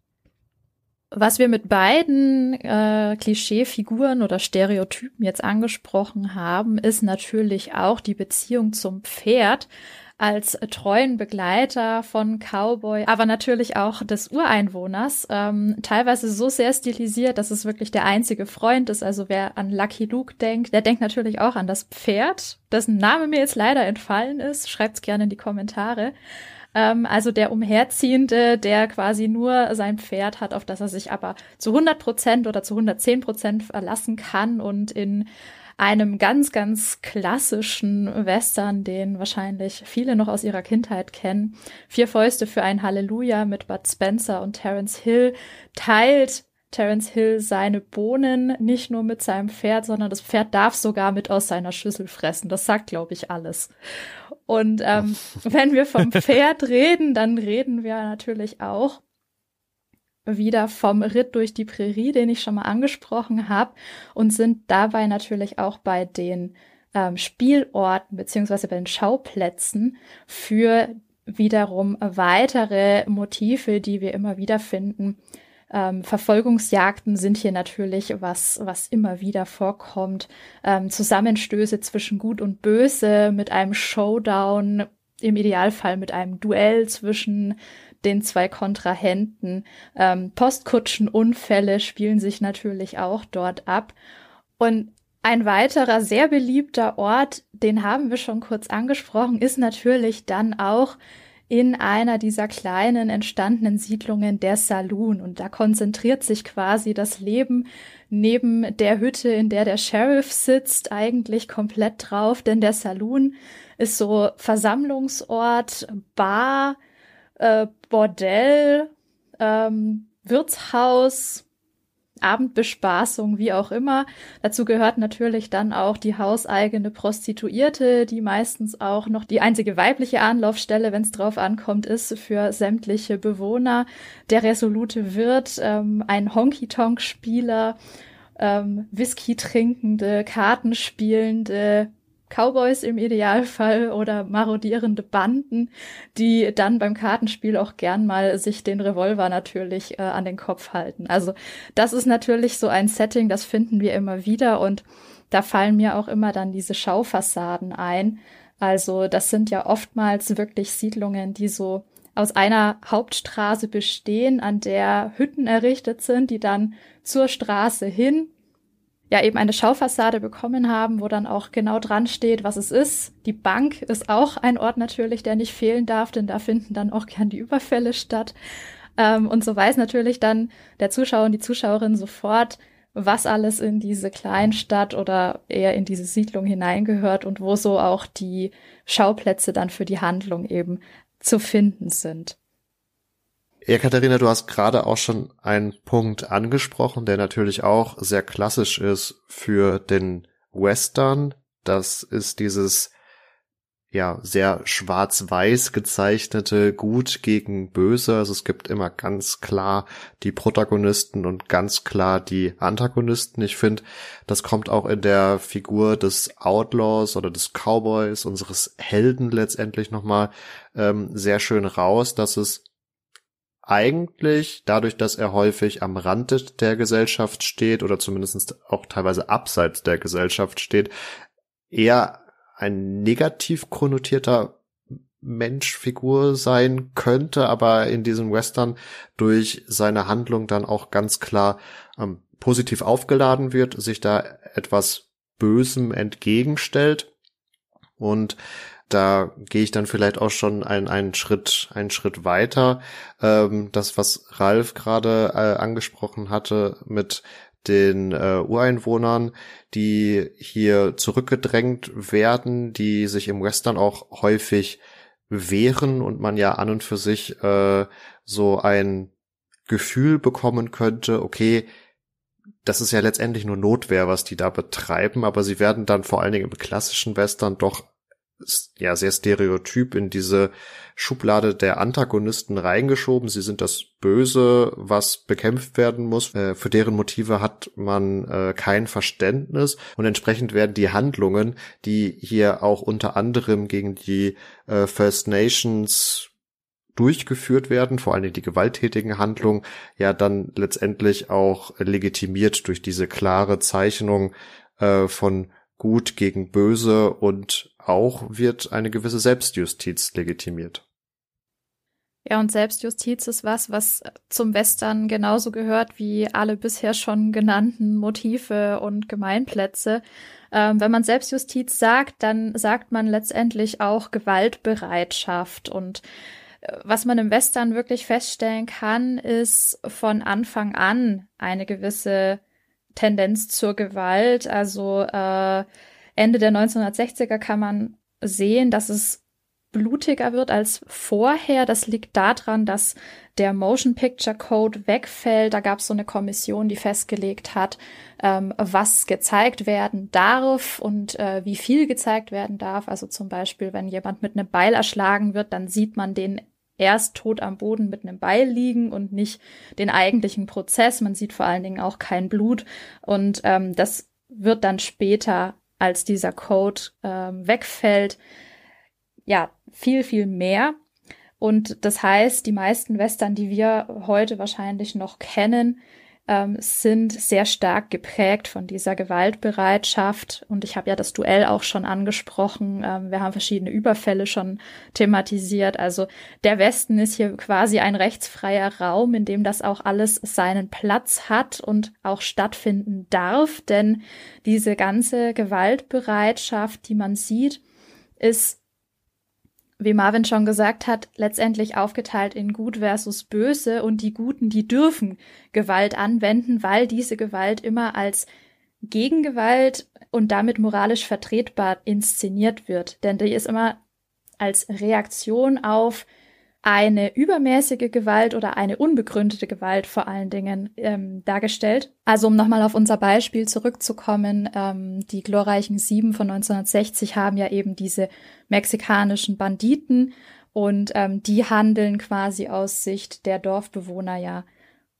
Was wir mit beiden äh, Klischeefiguren oder Stereotypen jetzt angesprochen haben, ist natürlich auch die Beziehung zum Pferd als treuen Begleiter von Cowboy, aber natürlich auch des Ureinwohners, ähm, teilweise so sehr stilisiert, dass es wirklich der einzige Freund ist. Also wer an Lucky Luke denkt, der denkt natürlich auch an das Pferd, dessen Name mir jetzt leider entfallen ist. Schreibt's gerne in die Kommentare. Ähm, also der Umherziehende, der quasi nur sein Pferd hat, auf das er sich aber zu 100 Prozent oder zu 110 Prozent verlassen kann und in einem ganz, ganz klassischen Western, den wahrscheinlich viele noch aus ihrer Kindheit kennen. Vier Fäuste für ein Halleluja mit Bud Spencer und Terence Hill teilt Terence Hill seine Bohnen nicht nur mit seinem Pferd, sondern das Pferd darf sogar mit aus seiner Schüssel fressen. Das sagt, glaube ich, alles. Und ähm, wenn wir vom Pferd reden, dann reden wir natürlich auch wieder vom Ritt durch die Prärie, den ich schon mal angesprochen habe, und sind dabei natürlich auch bei den ähm, Spielorten beziehungsweise bei den Schauplätzen für wiederum weitere Motive, die wir immer wieder finden, Ähm, Verfolgungsjagden sind hier natürlich was, was immer wieder vorkommt. Ähm, Zusammenstöße zwischen Gut und Böse mit einem Showdown, im Idealfall mit einem Duell zwischen den zwei Kontrahenten. Ähm, Postkutschenunfälle spielen sich natürlich auch dort ab. Und ein weiterer sehr beliebter Ort, den haben wir schon kurz angesprochen, ist natürlich dann auch in einer dieser kleinen entstandenen Siedlungen der Saloon. Und da konzentriert sich quasi das Leben neben der Hütte, in der der Sheriff sitzt, eigentlich komplett drauf, denn der Saloon ist so Versammlungsort, Bar, äh, Bordell, ähm, Wirtshaus, Abendbespaßung, wie auch immer. Dazu gehört natürlich dann auch die hauseigene Prostituierte, die meistens auch noch die einzige weibliche Anlaufstelle, wenn es drauf ankommt, ist für sämtliche Bewohner. Der resolute Wirt, ähm, ein Honky-Tonk-Spieler, ähm, Whisky trinkende, Kartenspielende, Cowboys im Idealfall oder marodierende Banden, die dann beim Kartenspiel auch gern mal sich den Revolver natürlich äh, an den Kopf halten. Also das ist natürlich so ein Setting, das finden wir immer wieder und da fallen mir auch immer dann diese Schaufassaden ein. Also das sind ja oftmals wirklich Siedlungen, die so aus einer Hauptstraße bestehen, an der Hütten errichtet sind, die dann zur Straße hin ja eben eine Schaufassade bekommen haben, wo dann auch genau dran steht, was es ist. Die Bank ist auch ein Ort natürlich, der nicht fehlen darf, denn da finden dann auch gern die Überfälle statt. Ähm, und so weiß natürlich dann der Zuschauer und die Zuschauerin sofort, was alles in diese Kleinstadt oder eher in diese Siedlung hineingehört und wo so auch die Schauplätze dann für die Handlung eben zu finden sind. Ja, Katharina, du hast gerade auch schon einen Punkt angesprochen, der natürlich auch sehr klassisch ist für den Western. Das ist dieses ja sehr schwarz-weiß gezeichnete Gut gegen Böse. Also es gibt immer ganz klar die Protagonisten und ganz klar die Antagonisten. Ich finde, das kommt auch in der Figur des Outlaws oder des Cowboys, unseres Helden letztendlich nochmal ähm, sehr schön raus, dass es eigentlich dadurch, dass er häufig am Rand der Gesellschaft steht oder zumindest auch teilweise abseits der Gesellschaft steht, eher ein negativ konnotierter Menschfigur sein könnte, aber in diesem Western durch seine Handlung dann auch ganz klar ähm, positiv aufgeladen wird, sich da etwas Bösem entgegenstellt. Und da gehe ich dann vielleicht auch schon einen, einen Schritt, einen Schritt weiter. Ähm, das, was Ralf gerade äh, angesprochen hatte mit den äh, Ureinwohnern, die hier zurückgedrängt werden, die sich im Western auch häufig wehren und man ja an und für sich äh, so ein Gefühl bekommen könnte, okay, das ist ja letztendlich nur Notwehr, was die da betreiben, aber sie werden dann vor allen Dingen im klassischen Western doch ja sehr stereotyp in diese Schublade der Antagonisten reingeschoben. Sie sind das Böse, was bekämpft werden muss. Äh, für deren Motive hat man äh, kein Verständnis und entsprechend werden die Handlungen, die hier auch unter anderem gegen die äh, First Nations durchgeführt werden, vor allem die gewalttätigen Handlungen, ja dann letztendlich auch legitimiert durch diese klare Zeichnung von Gut gegen Böse und auch wird eine gewisse Selbstjustiz legitimiert. Ja, und Selbstjustiz ist was, was zum Western genauso gehört wie alle bisher schon genannten Motive und Gemeinplätze. Ähm, wenn man Selbstjustiz sagt, dann sagt man letztendlich auch Gewaltbereitschaft. Und äh, was man im Western wirklich feststellen kann, ist von Anfang an eine gewisse Tendenz zur Gewalt. Also äh, Ende der 1960er kann man sehen, dass es blutiger wird als vorher. Das liegt daran, dass der Motion Picture Code wegfällt. Da gab es so eine Kommission, die festgelegt hat, ähm, was gezeigt werden darf und äh, wie viel gezeigt werden darf. Also zum Beispiel, wenn jemand mit einem Beil erschlagen wird, dann sieht man den erst tot am Boden mit einem Beil liegen und nicht den eigentlichen Prozess. Man sieht vor allen Dingen auch kein Blut und ähm, das wird dann später als dieser Code ähm, wegfällt, ja, viel, viel mehr. Und das heißt, die meisten Western, die wir heute wahrscheinlich noch kennen, ähm, sind sehr stark geprägt von dieser Gewaltbereitschaft. Und ich habe ja das Duell auch schon angesprochen. Ähm, wir haben verschiedene Überfälle schon thematisiert. Also der Westen ist hier quasi ein rechtsfreier Raum, in dem das auch alles seinen Platz hat und auch stattfinden darf. Denn diese ganze Gewaltbereitschaft, die man sieht, ist wie Marvin schon gesagt hat, letztendlich aufgeteilt in gut versus böse und die Guten, die dürfen Gewalt anwenden, weil diese Gewalt immer als Gegengewalt und damit moralisch vertretbar inszeniert wird. Denn die ist immer als Reaktion auf eine übermäßige Gewalt oder eine unbegründete Gewalt vor allen Dingen ähm, dargestellt. Also um nochmal auf unser Beispiel zurückzukommen, ähm, die glorreichen Sieben von 1960 haben ja eben diese mexikanischen Banditen und ähm, die handeln quasi aus Sicht der Dorfbewohner ja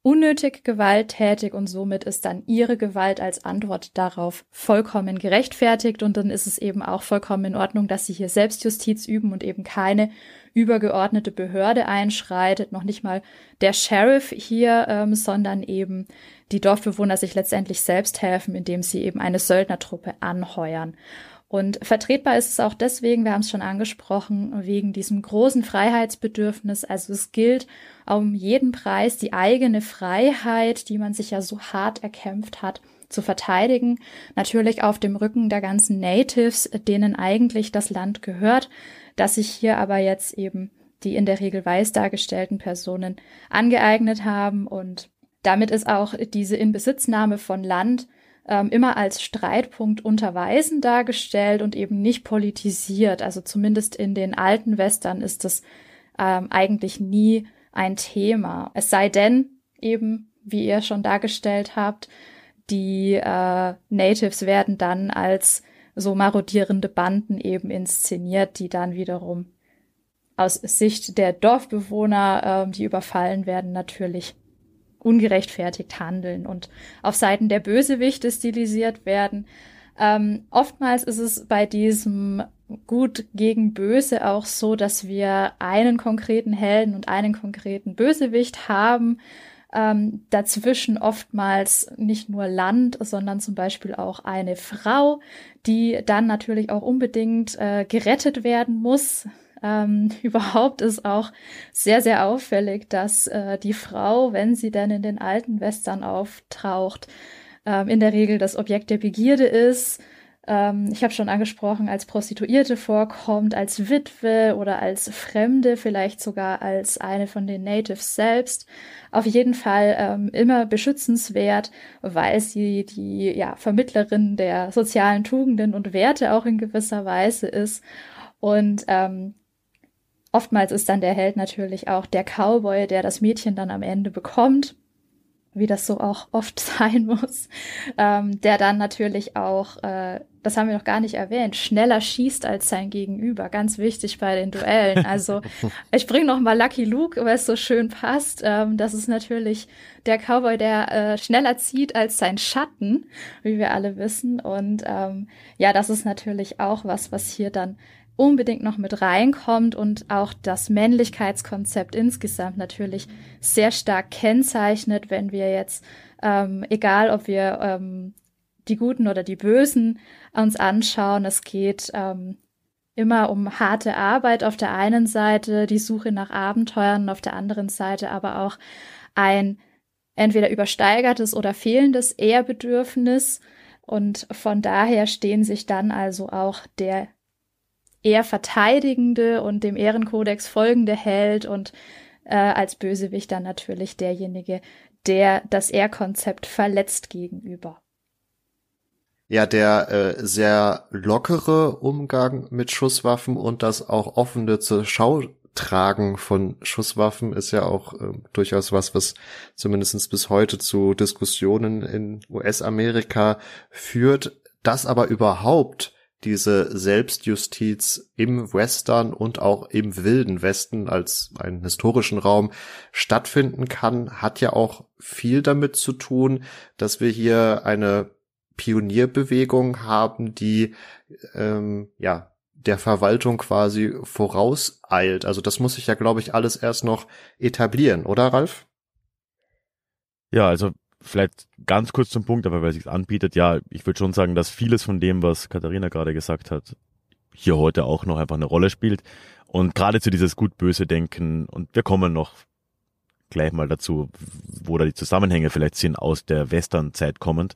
unnötig gewalttätig und somit ist dann ihre Gewalt als Antwort darauf vollkommen gerechtfertigt und dann ist es eben auch vollkommen in Ordnung, dass sie hier Selbstjustiz üben und eben keine übergeordnete Behörde einschreitet, noch nicht mal der Sheriff hier, ähm, sondern eben die Dorfbewohner sich letztendlich selbst helfen, indem sie eben eine Söldnertruppe anheuern. Und vertretbar ist es auch deswegen, wir haben es schon angesprochen, wegen diesem großen Freiheitsbedürfnis. Also es gilt um jeden Preis die eigene Freiheit, die man sich ja so hart erkämpft hat, zu verteidigen. Natürlich auf dem Rücken der ganzen Natives, denen eigentlich das Land gehört, dass sich hier aber jetzt eben die in der Regel weiß dargestellten Personen angeeignet haben und damit ist auch diese Inbesitznahme von Land ähm, immer als Streitpunkt unter Weisen dargestellt und eben nicht politisiert. Also zumindest in den alten Western ist das ähm, eigentlich nie ein Thema. Es sei denn eben, wie ihr schon dargestellt habt, die äh, Natives werden dann als so marodierende Banden eben inszeniert, die dann wiederum aus Sicht der Dorfbewohner, äh, die überfallen werden, natürlich ungerechtfertigt handeln und auf Seiten der Bösewichte stilisiert werden. Ähm, oftmals ist es bei diesem Gut gegen Böse auch so, dass wir einen konkreten Helden und einen konkreten Bösewicht haben. Ähm, dazwischen oftmals nicht nur Land, sondern zum Beispiel auch eine Frau, die dann natürlich auch unbedingt äh, gerettet werden muss. Ähm, überhaupt ist auch sehr, sehr auffällig, dass äh, die Frau, wenn sie denn in den alten Western auftaucht, ähm, in der Regel das Objekt der Begierde ist. Ähm, ich habe schon angesprochen, als Prostituierte vorkommt, als Witwe oder als Fremde, vielleicht sogar als eine von den Natives selbst. Auf jeden Fall ähm, immer beschützenswert, weil sie die ja, Vermittlerin der sozialen Tugenden und Werte auch in gewisser Weise ist. Und ähm, Oftmals ist dann der Held natürlich auch der Cowboy, der das Mädchen dann am Ende bekommt, wie das so auch oft sein muss, ähm, der dann natürlich auch, äh, das haben wir noch gar nicht erwähnt, schneller schießt als sein Gegenüber. Ganz wichtig bei den Duellen. Also ich bringe noch mal Lucky Luke, weil es so schön passt. Ähm, das ist natürlich der Cowboy, der äh, schneller zieht als sein Schatten, wie wir alle wissen. Und ähm, ja, das ist natürlich auch was, was hier dann unbedingt noch mit reinkommt und auch das Männlichkeitskonzept insgesamt natürlich sehr stark kennzeichnet, wenn wir jetzt, ähm, egal ob wir ähm, die Guten oder die Bösen uns anschauen, es geht ähm, immer um harte Arbeit auf der einen Seite, die Suche nach Abenteuern auf der anderen Seite, aber auch ein entweder übersteigertes oder fehlendes Ehrbedürfnis. Und von daher stehen sich dann also auch der eher verteidigende und dem Ehrenkodex folgende Held und äh, als Bösewicht dann natürlich derjenige, der das Ehrkonzept verletzt gegenüber. Ja, der äh, sehr lockere Umgang mit Schusswaffen und das auch offene zur Schau tragen von Schusswaffen ist ja auch äh, durchaus was, was zumindestens bis heute zu Diskussionen in US-Amerika führt. Das aber überhaupt diese Selbstjustiz im Western und auch im wilden Westen als einen historischen Raum stattfinden kann, hat ja auch viel damit zu tun, dass wir hier eine Pionierbewegung haben, die ähm, ja der Verwaltung quasi vorauseilt. Also das muss sich ja, glaube ich, alles erst noch etablieren, oder Ralf? Ja, also vielleicht ganz kurz zum Punkt, aber weil es sich anbietet, ja, ich würde schon sagen, dass vieles von dem, was Katharina gerade gesagt hat, hier heute auch noch einfach eine Rolle spielt. Und gerade zu dieses gut-böse Denken, und wir kommen noch gleich mal dazu, wo da die Zusammenhänge vielleicht sind aus der Western-Zeit kommend.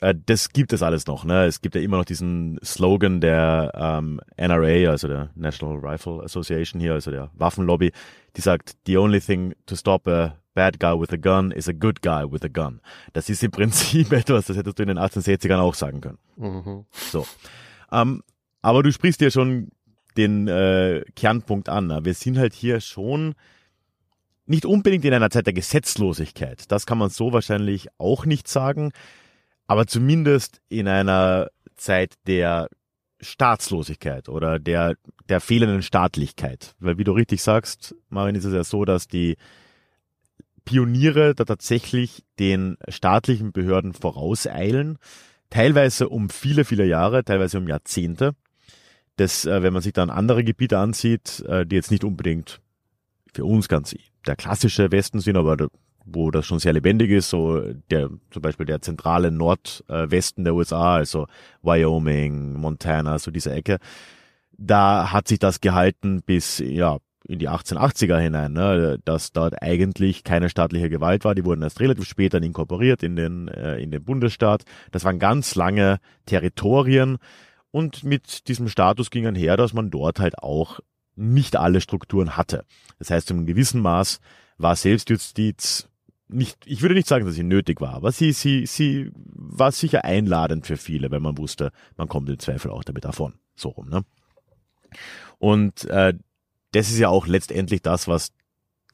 Äh, das gibt es alles noch. Ne? Es gibt ja immer noch diesen Slogan der ähm, NRA, also der National Rifle Association hier, also der Waffenlobby, die sagt, the only thing to stop a bad guy with a gun is a good guy with a gun. Das ist im Prinzip etwas, das hättest du in den 1860ern auch sagen können. Mhm. So. Ähm, aber du sprichst ja schon den äh, Kernpunkt an. Ne? Wir sind halt hier schon nicht unbedingt in einer Zeit der Gesetzlosigkeit. Das kann man so wahrscheinlich auch nicht sagen aber zumindest in einer Zeit der Staatslosigkeit oder der, der fehlenden Staatlichkeit. Weil wie du richtig sagst, Marin, ist es ja so, dass die Pioniere da tatsächlich den staatlichen Behörden vorauseilen, teilweise um viele, viele Jahre, teilweise um Jahrzehnte. Das, äh, wenn man sich dann andere Gebiete ansieht, äh, die jetzt nicht unbedingt für uns ganz der klassische Westen sind, aber wo das schon sehr lebendig ist, so der zum Beispiel der zentrale Nordwesten der USA, also Wyoming, Montana, so diese Ecke, da hat sich das gehalten bis ja in die 1880er hinein, ne, dass dort eigentlich keine staatliche Gewalt war. Die wurden erst relativ spät dann inkorporiert in den äh, in den Bundesstaat. Das waren ganz lange Territorien und mit diesem Status ging einher, dass man dort halt auch nicht alle Strukturen hatte. Das heißt, einem gewissen Maß war Selbstjustiz nicht, ich würde nicht sagen, dass sie nötig war, aber sie, sie, sie war sicher einladend für viele, wenn man wusste, man kommt im Zweifel auch damit davon. So rum, ne? Und äh, das ist ja auch letztendlich das, was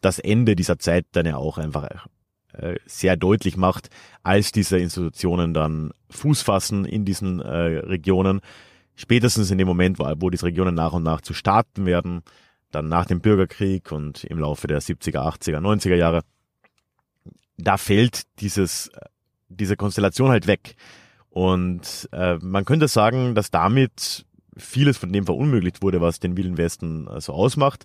das Ende dieser Zeit dann ja auch einfach äh, sehr deutlich macht, als diese Institutionen dann Fuß fassen in diesen äh, Regionen. Spätestens in dem Moment, wo, wo diese Regionen nach und nach zu Staaten werden, dann nach dem Bürgerkrieg und im Laufe der 70er, 80er, 90er Jahre, da fällt dieses, diese Konstellation halt weg. Und äh, man könnte sagen, dass damit vieles von dem verunmöglicht wurde, was den Wilden Westen äh, so ausmacht.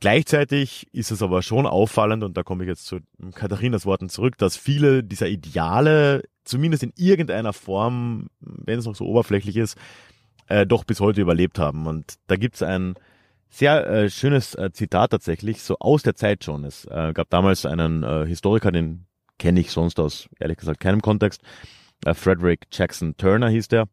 Gleichzeitig ist es aber schon auffallend, und da komme ich jetzt zu Katharinas Worten zurück, dass viele dieser Ideale, zumindest in irgendeiner Form, wenn es noch so oberflächlich ist, äh, doch bis heute überlebt haben. Und da gibt es ein sehr äh, schönes äh, Zitat tatsächlich, so aus der Zeit schon. Es äh, gab damals einen äh, Historiker, den kenne ich sonst aus, ehrlich gesagt, keinem Kontext. Frederick Jackson Turner hieß der.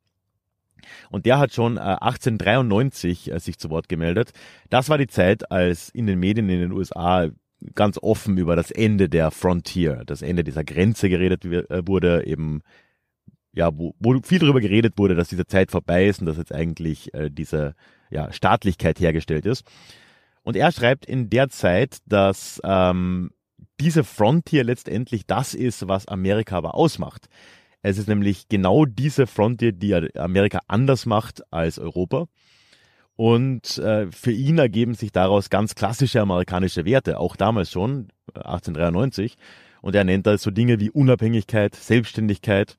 Und der hat schon äh, 1893 äh, sich zu Wort gemeldet. Das war die Zeit, als in den Medien in den USA ganz offen über das Ende der Frontier, das Ende dieser Grenze geredet äh, wurde, eben ja, wo, wo viel darüber geredet wurde, dass diese Zeit vorbei ist und dass jetzt eigentlich äh, diese ja, Staatlichkeit hergestellt ist. Und er schreibt in der Zeit, dass ähm, diese Frontier letztendlich das ist, was Amerika aber ausmacht. Es ist nämlich genau diese Frontier, die Amerika anders macht als Europa. Und äh, für ihn ergeben sich daraus ganz klassische amerikanische Werte, auch damals schon, 1893. Äh, Und er nennt da so Dinge wie Unabhängigkeit, Selbstständigkeit.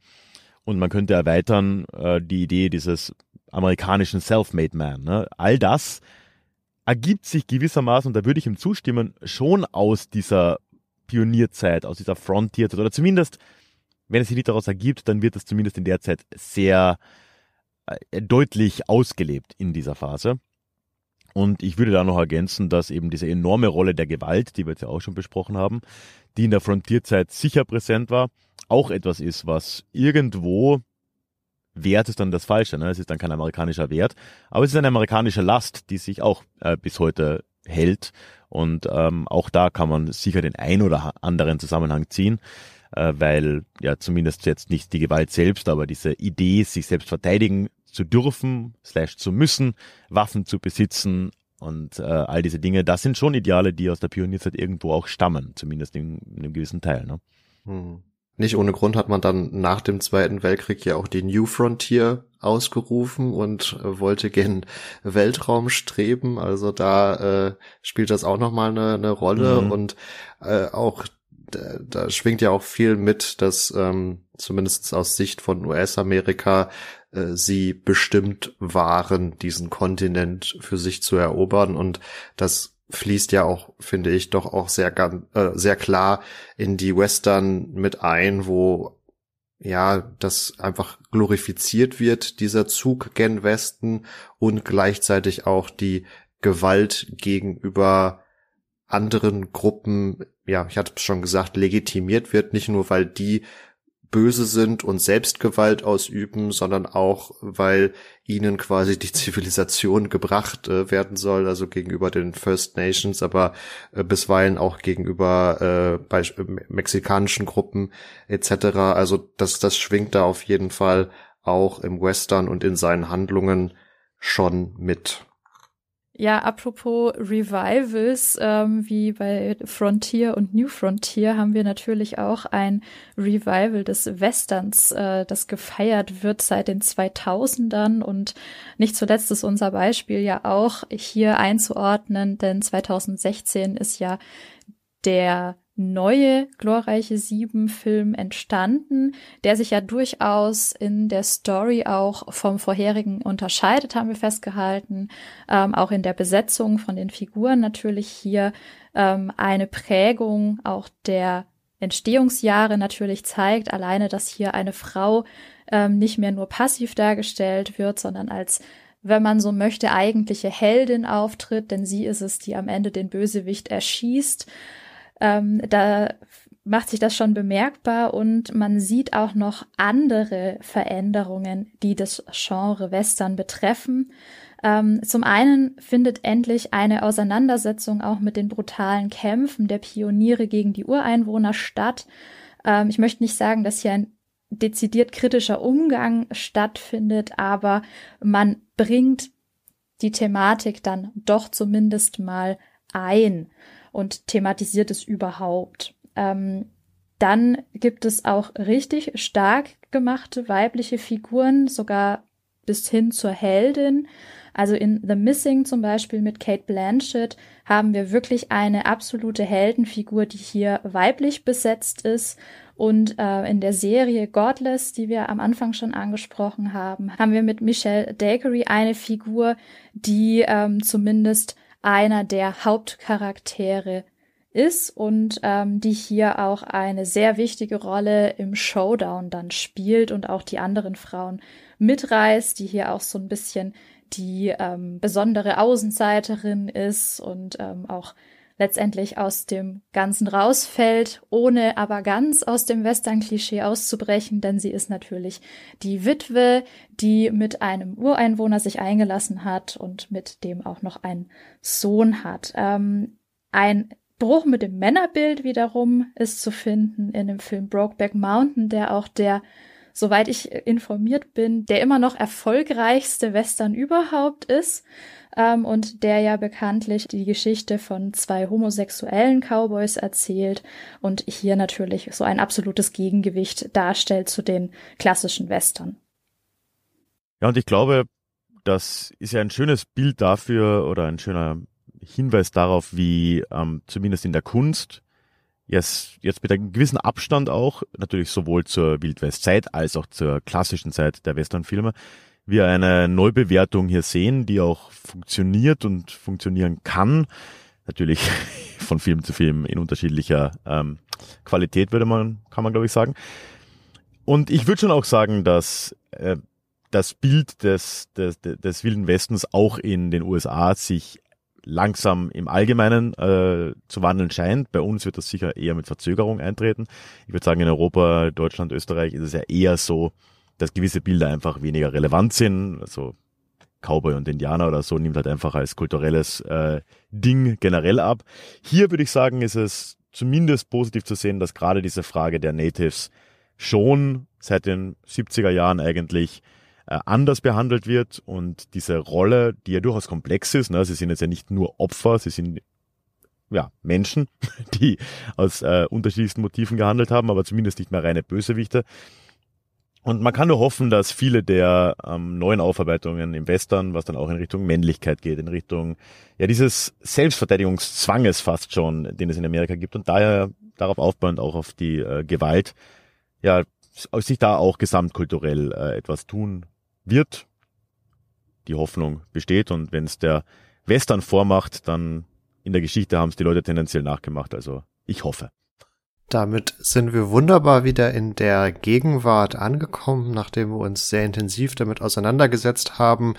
Und man könnte erweitern äh, die Idee dieses amerikanischen Self-Made Man. Ne? All das ergibt sich gewissermaßen, und da würde ich ihm zustimmen, schon aus dieser Pionierzeit, aus dieser Frontierzeit, oder zumindest, wenn es sich nicht daraus ergibt, dann wird es zumindest in der Zeit sehr äh, deutlich ausgelebt in dieser Phase. Und ich würde da noch ergänzen, dass eben diese enorme Rolle der Gewalt, die wir jetzt ja auch schon besprochen haben, die in der Frontierzeit sicher präsent war, auch etwas ist, was irgendwo Wert ist dann das Falsche. Ne? Es ist dann kein amerikanischer Wert, aber es ist eine amerikanische Last, die sich auch äh, bis heute hält. Und ähm, auch da kann man sicher den ein oder anderen Zusammenhang ziehen, äh, weil ja zumindest jetzt nicht die Gewalt selbst, aber diese Idee, sich selbst verteidigen zu dürfen, slash zu müssen, Waffen zu besitzen und äh, all diese Dinge, das sind schon Ideale, die aus der Pionierzeit irgendwo auch stammen, zumindest in, in einem gewissen Teil. Ne? Hm. Nicht ohne Grund hat man dann nach dem Zweiten Weltkrieg ja auch die New Frontier ausgerufen und äh, wollte gen Weltraum streben. Also da äh, spielt das auch nochmal eine, eine Rolle mhm. und äh, auch da, da schwingt ja auch viel mit, dass ähm, zumindest aus Sicht von US-Amerika äh, sie bestimmt waren, diesen Kontinent für sich zu erobern. Und das fließt ja auch, finde ich, doch auch sehr, äh, sehr klar in die Western mit ein, wo ja, das einfach glorifiziert wird, dieser Zug gen Westen und gleichzeitig auch die Gewalt gegenüber anderen Gruppen, ja, ich hatte es schon gesagt, legitimiert wird, nicht nur weil die böse sind und Selbstgewalt ausüben, sondern auch, weil ihnen quasi die Zivilisation gebracht äh, werden soll, also gegenüber den First Nations, aber äh, bisweilen auch gegenüber äh, bei, äh, mexikanischen Gruppen etc. Also das, das schwingt da auf jeden Fall auch im Western und in seinen Handlungen schon mit. Ja, apropos Revivals, ähm, wie bei Frontier und New Frontier haben wir natürlich auch ein Revival des Westerns, äh, das gefeiert wird seit den 2000ern und nicht zuletzt ist unser Beispiel ja auch hier einzuordnen, denn 2016 ist ja der neue glorreiche Sieben-Film entstanden, der sich ja durchaus in der Story auch vom vorherigen unterscheidet, haben wir festgehalten. Ähm, auch in der Besetzung von den Figuren natürlich hier ähm, eine Prägung auch der Entstehungsjahre natürlich zeigt. Alleine, dass hier eine Frau ähm, nicht mehr nur passiv dargestellt wird, sondern als wenn man so möchte, eigentliche Heldin auftritt, denn sie ist es, die am Ende den Bösewicht erschießt. Ähm, da macht sich das schon bemerkbar und man sieht auch noch andere Veränderungen, die das Genre Western betreffen. Ähm, zum einen findet endlich eine Auseinandersetzung auch mit den brutalen Kämpfen der Pioniere gegen die Ureinwohner statt. Ähm, ich möchte nicht sagen, dass hier ein dezidiert kritischer Umgang stattfindet, aber man bringt die Thematik dann doch zumindest mal ein und thematisiert es überhaupt. Ähm, dann gibt es auch richtig stark gemachte weibliche Figuren, sogar bis hin zur Heldin. Also in The Missing zum Beispiel mit Kate Blanchett haben wir wirklich eine absolute Heldenfigur, die hier weiblich besetzt ist. Und äh, in der Serie Godless, die wir am Anfang schon angesprochen haben, haben wir mit Michelle Dackery eine Figur, die ähm, zumindest einer der Hauptcharaktere ist und ähm, die hier auch eine sehr wichtige Rolle im Showdown dann spielt und auch die anderen Frauen mitreißt, die hier auch so ein bisschen die ähm, besondere Außenseiterin ist und ähm, auch letztendlich aus dem Ganzen rausfällt, ohne aber ganz aus dem Western-Klischee auszubrechen, denn sie ist natürlich die Witwe, die mit einem Ureinwohner sich eingelassen hat und mit dem auch noch einen Sohn hat. Ähm, ein Bruch mit dem Männerbild wiederum ist zu finden in dem Film Brokeback Mountain, der auch der soweit ich informiert bin, der immer noch erfolgreichste Western überhaupt ist ähm, und der ja bekanntlich die Geschichte von zwei homosexuellen Cowboys erzählt und hier natürlich so ein absolutes Gegengewicht darstellt zu den klassischen Western. Ja, und ich glaube, das ist ja ein schönes Bild dafür oder ein schöner Hinweis darauf, wie ähm, zumindest in der Kunst jetzt, jetzt mit einem gewissen Abstand auch, natürlich sowohl zur Wildwestzeit als auch zur klassischen Zeit der Westernfilme, wir eine Neubewertung hier sehen, die auch funktioniert und funktionieren kann. Natürlich von Film zu Film in unterschiedlicher ähm, Qualität, würde man, kann man glaube ich sagen. Und ich würde schon auch sagen, dass äh, das Bild des, des, des Wilden Westens auch in den USA sich langsam im Allgemeinen äh, zu wandeln scheint. Bei uns wird das sicher eher mit Verzögerung eintreten. Ich würde sagen, in Europa, Deutschland, Österreich ist es ja eher so, dass gewisse Bilder einfach weniger relevant sind. Also Cowboy und Indianer oder so nimmt halt einfach als kulturelles äh, Ding generell ab. Hier würde ich sagen, ist es zumindest positiv zu sehen, dass gerade diese Frage der Natives schon seit den 70er Jahren eigentlich äh, anders behandelt wird und diese Rolle, die ja durchaus komplex ist, ne, sie sind jetzt ja nicht nur Opfer, sie sind ja, Menschen, die aus äh, unterschiedlichsten Motiven gehandelt haben, aber zumindest nicht mehr reine Bösewichte, Und man kann nur hoffen, dass viele der ähm, neuen Aufarbeitungen im Western, was dann auch in Richtung Männlichkeit geht, in Richtung ja dieses Selbstverteidigungszwanges fast schon, den es in Amerika gibt und daher darauf aufbauend auch auf die äh, Gewalt, ja, sich da auch gesamtkulturell äh, etwas tun wird. Die Hoffnung besteht und wenn es der Western vormacht, dann in der Geschichte haben es die Leute tendenziell nachgemacht. Also ich hoffe. Damit sind wir wunderbar wieder in der Gegenwart angekommen, nachdem wir uns sehr intensiv damit auseinandergesetzt haben,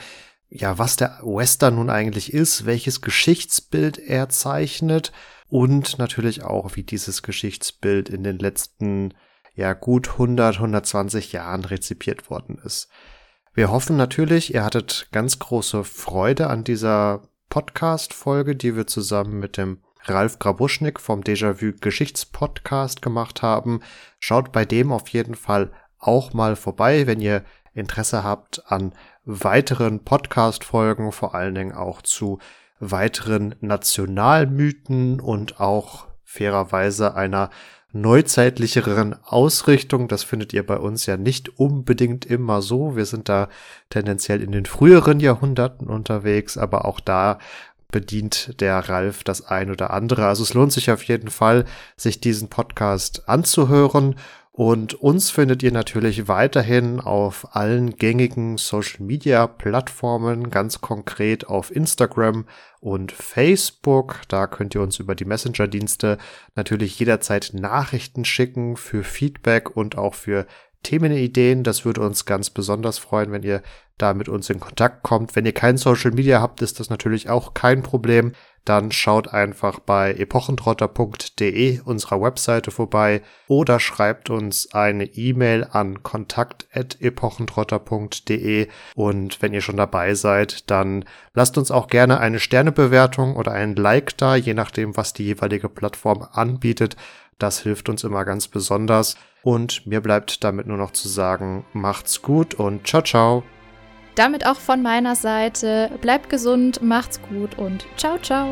ja, was der Western nun eigentlich ist, welches Geschichtsbild er zeichnet und natürlich auch, wie dieses Geschichtsbild in den letzten, ja, gut 100, 120 Jahren rezipiert worden ist. Wir hoffen natürlich, ihr hattet ganz große Freude an dieser Podcast-Folge, die wir zusammen mit dem Ralf Grabuschnik vom Déjà-vu Geschichtspodcast gemacht haben. Schaut bei dem auf jeden Fall auch mal vorbei, wenn ihr Interesse habt an weiteren Podcast-Folgen, vor allen Dingen auch zu weiteren Nationalmythen und auch fairerweise einer neuzeitlicheren Ausrichtung. Das findet ihr bei uns ja nicht unbedingt immer so. Wir sind da tendenziell in den früheren Jahrhunderten unterwegs, aber auch da bedient der Ralf das ein oder andere. Also es lohnt sich auf jeden Fall, sich diesen Podcast anzuhören. Und uns findet ihr natürlich weiterhin auf allen gängigen Social Media Plattformen, ganz konkret auf Instagram und Facebook. Da könnt ihr uns über die Messenger-Dienste natürlich jederzeit Nachrichten schicken für Feedback und auch für Themenideen. Das würde uns ganz besonders freuen, wenn ihr da mit uns in Kontakt kommt. Wenn ihr kein Social Media habt, ist das natürlich auch kein Problem. Dann schaut einfach bei epochentrotter.de unserer Webseite vorbei oder schreibt uns eine E-Mail an kontakt.epochentrotter.de und wenn ihr schon dabei seid, dann lasst uns auch gerne eine Sternebewertung oder ein Like da, je nachdem, was die jeweilige Plattform anbietet. Das hilft uns immer ganz besonders. Und mir bleibt damit nur noch zu sagen, macht's gut und ciao, ciao. Damit auch von meiner Seite. Bleibt gesund, macht's gut und ciao, ciao.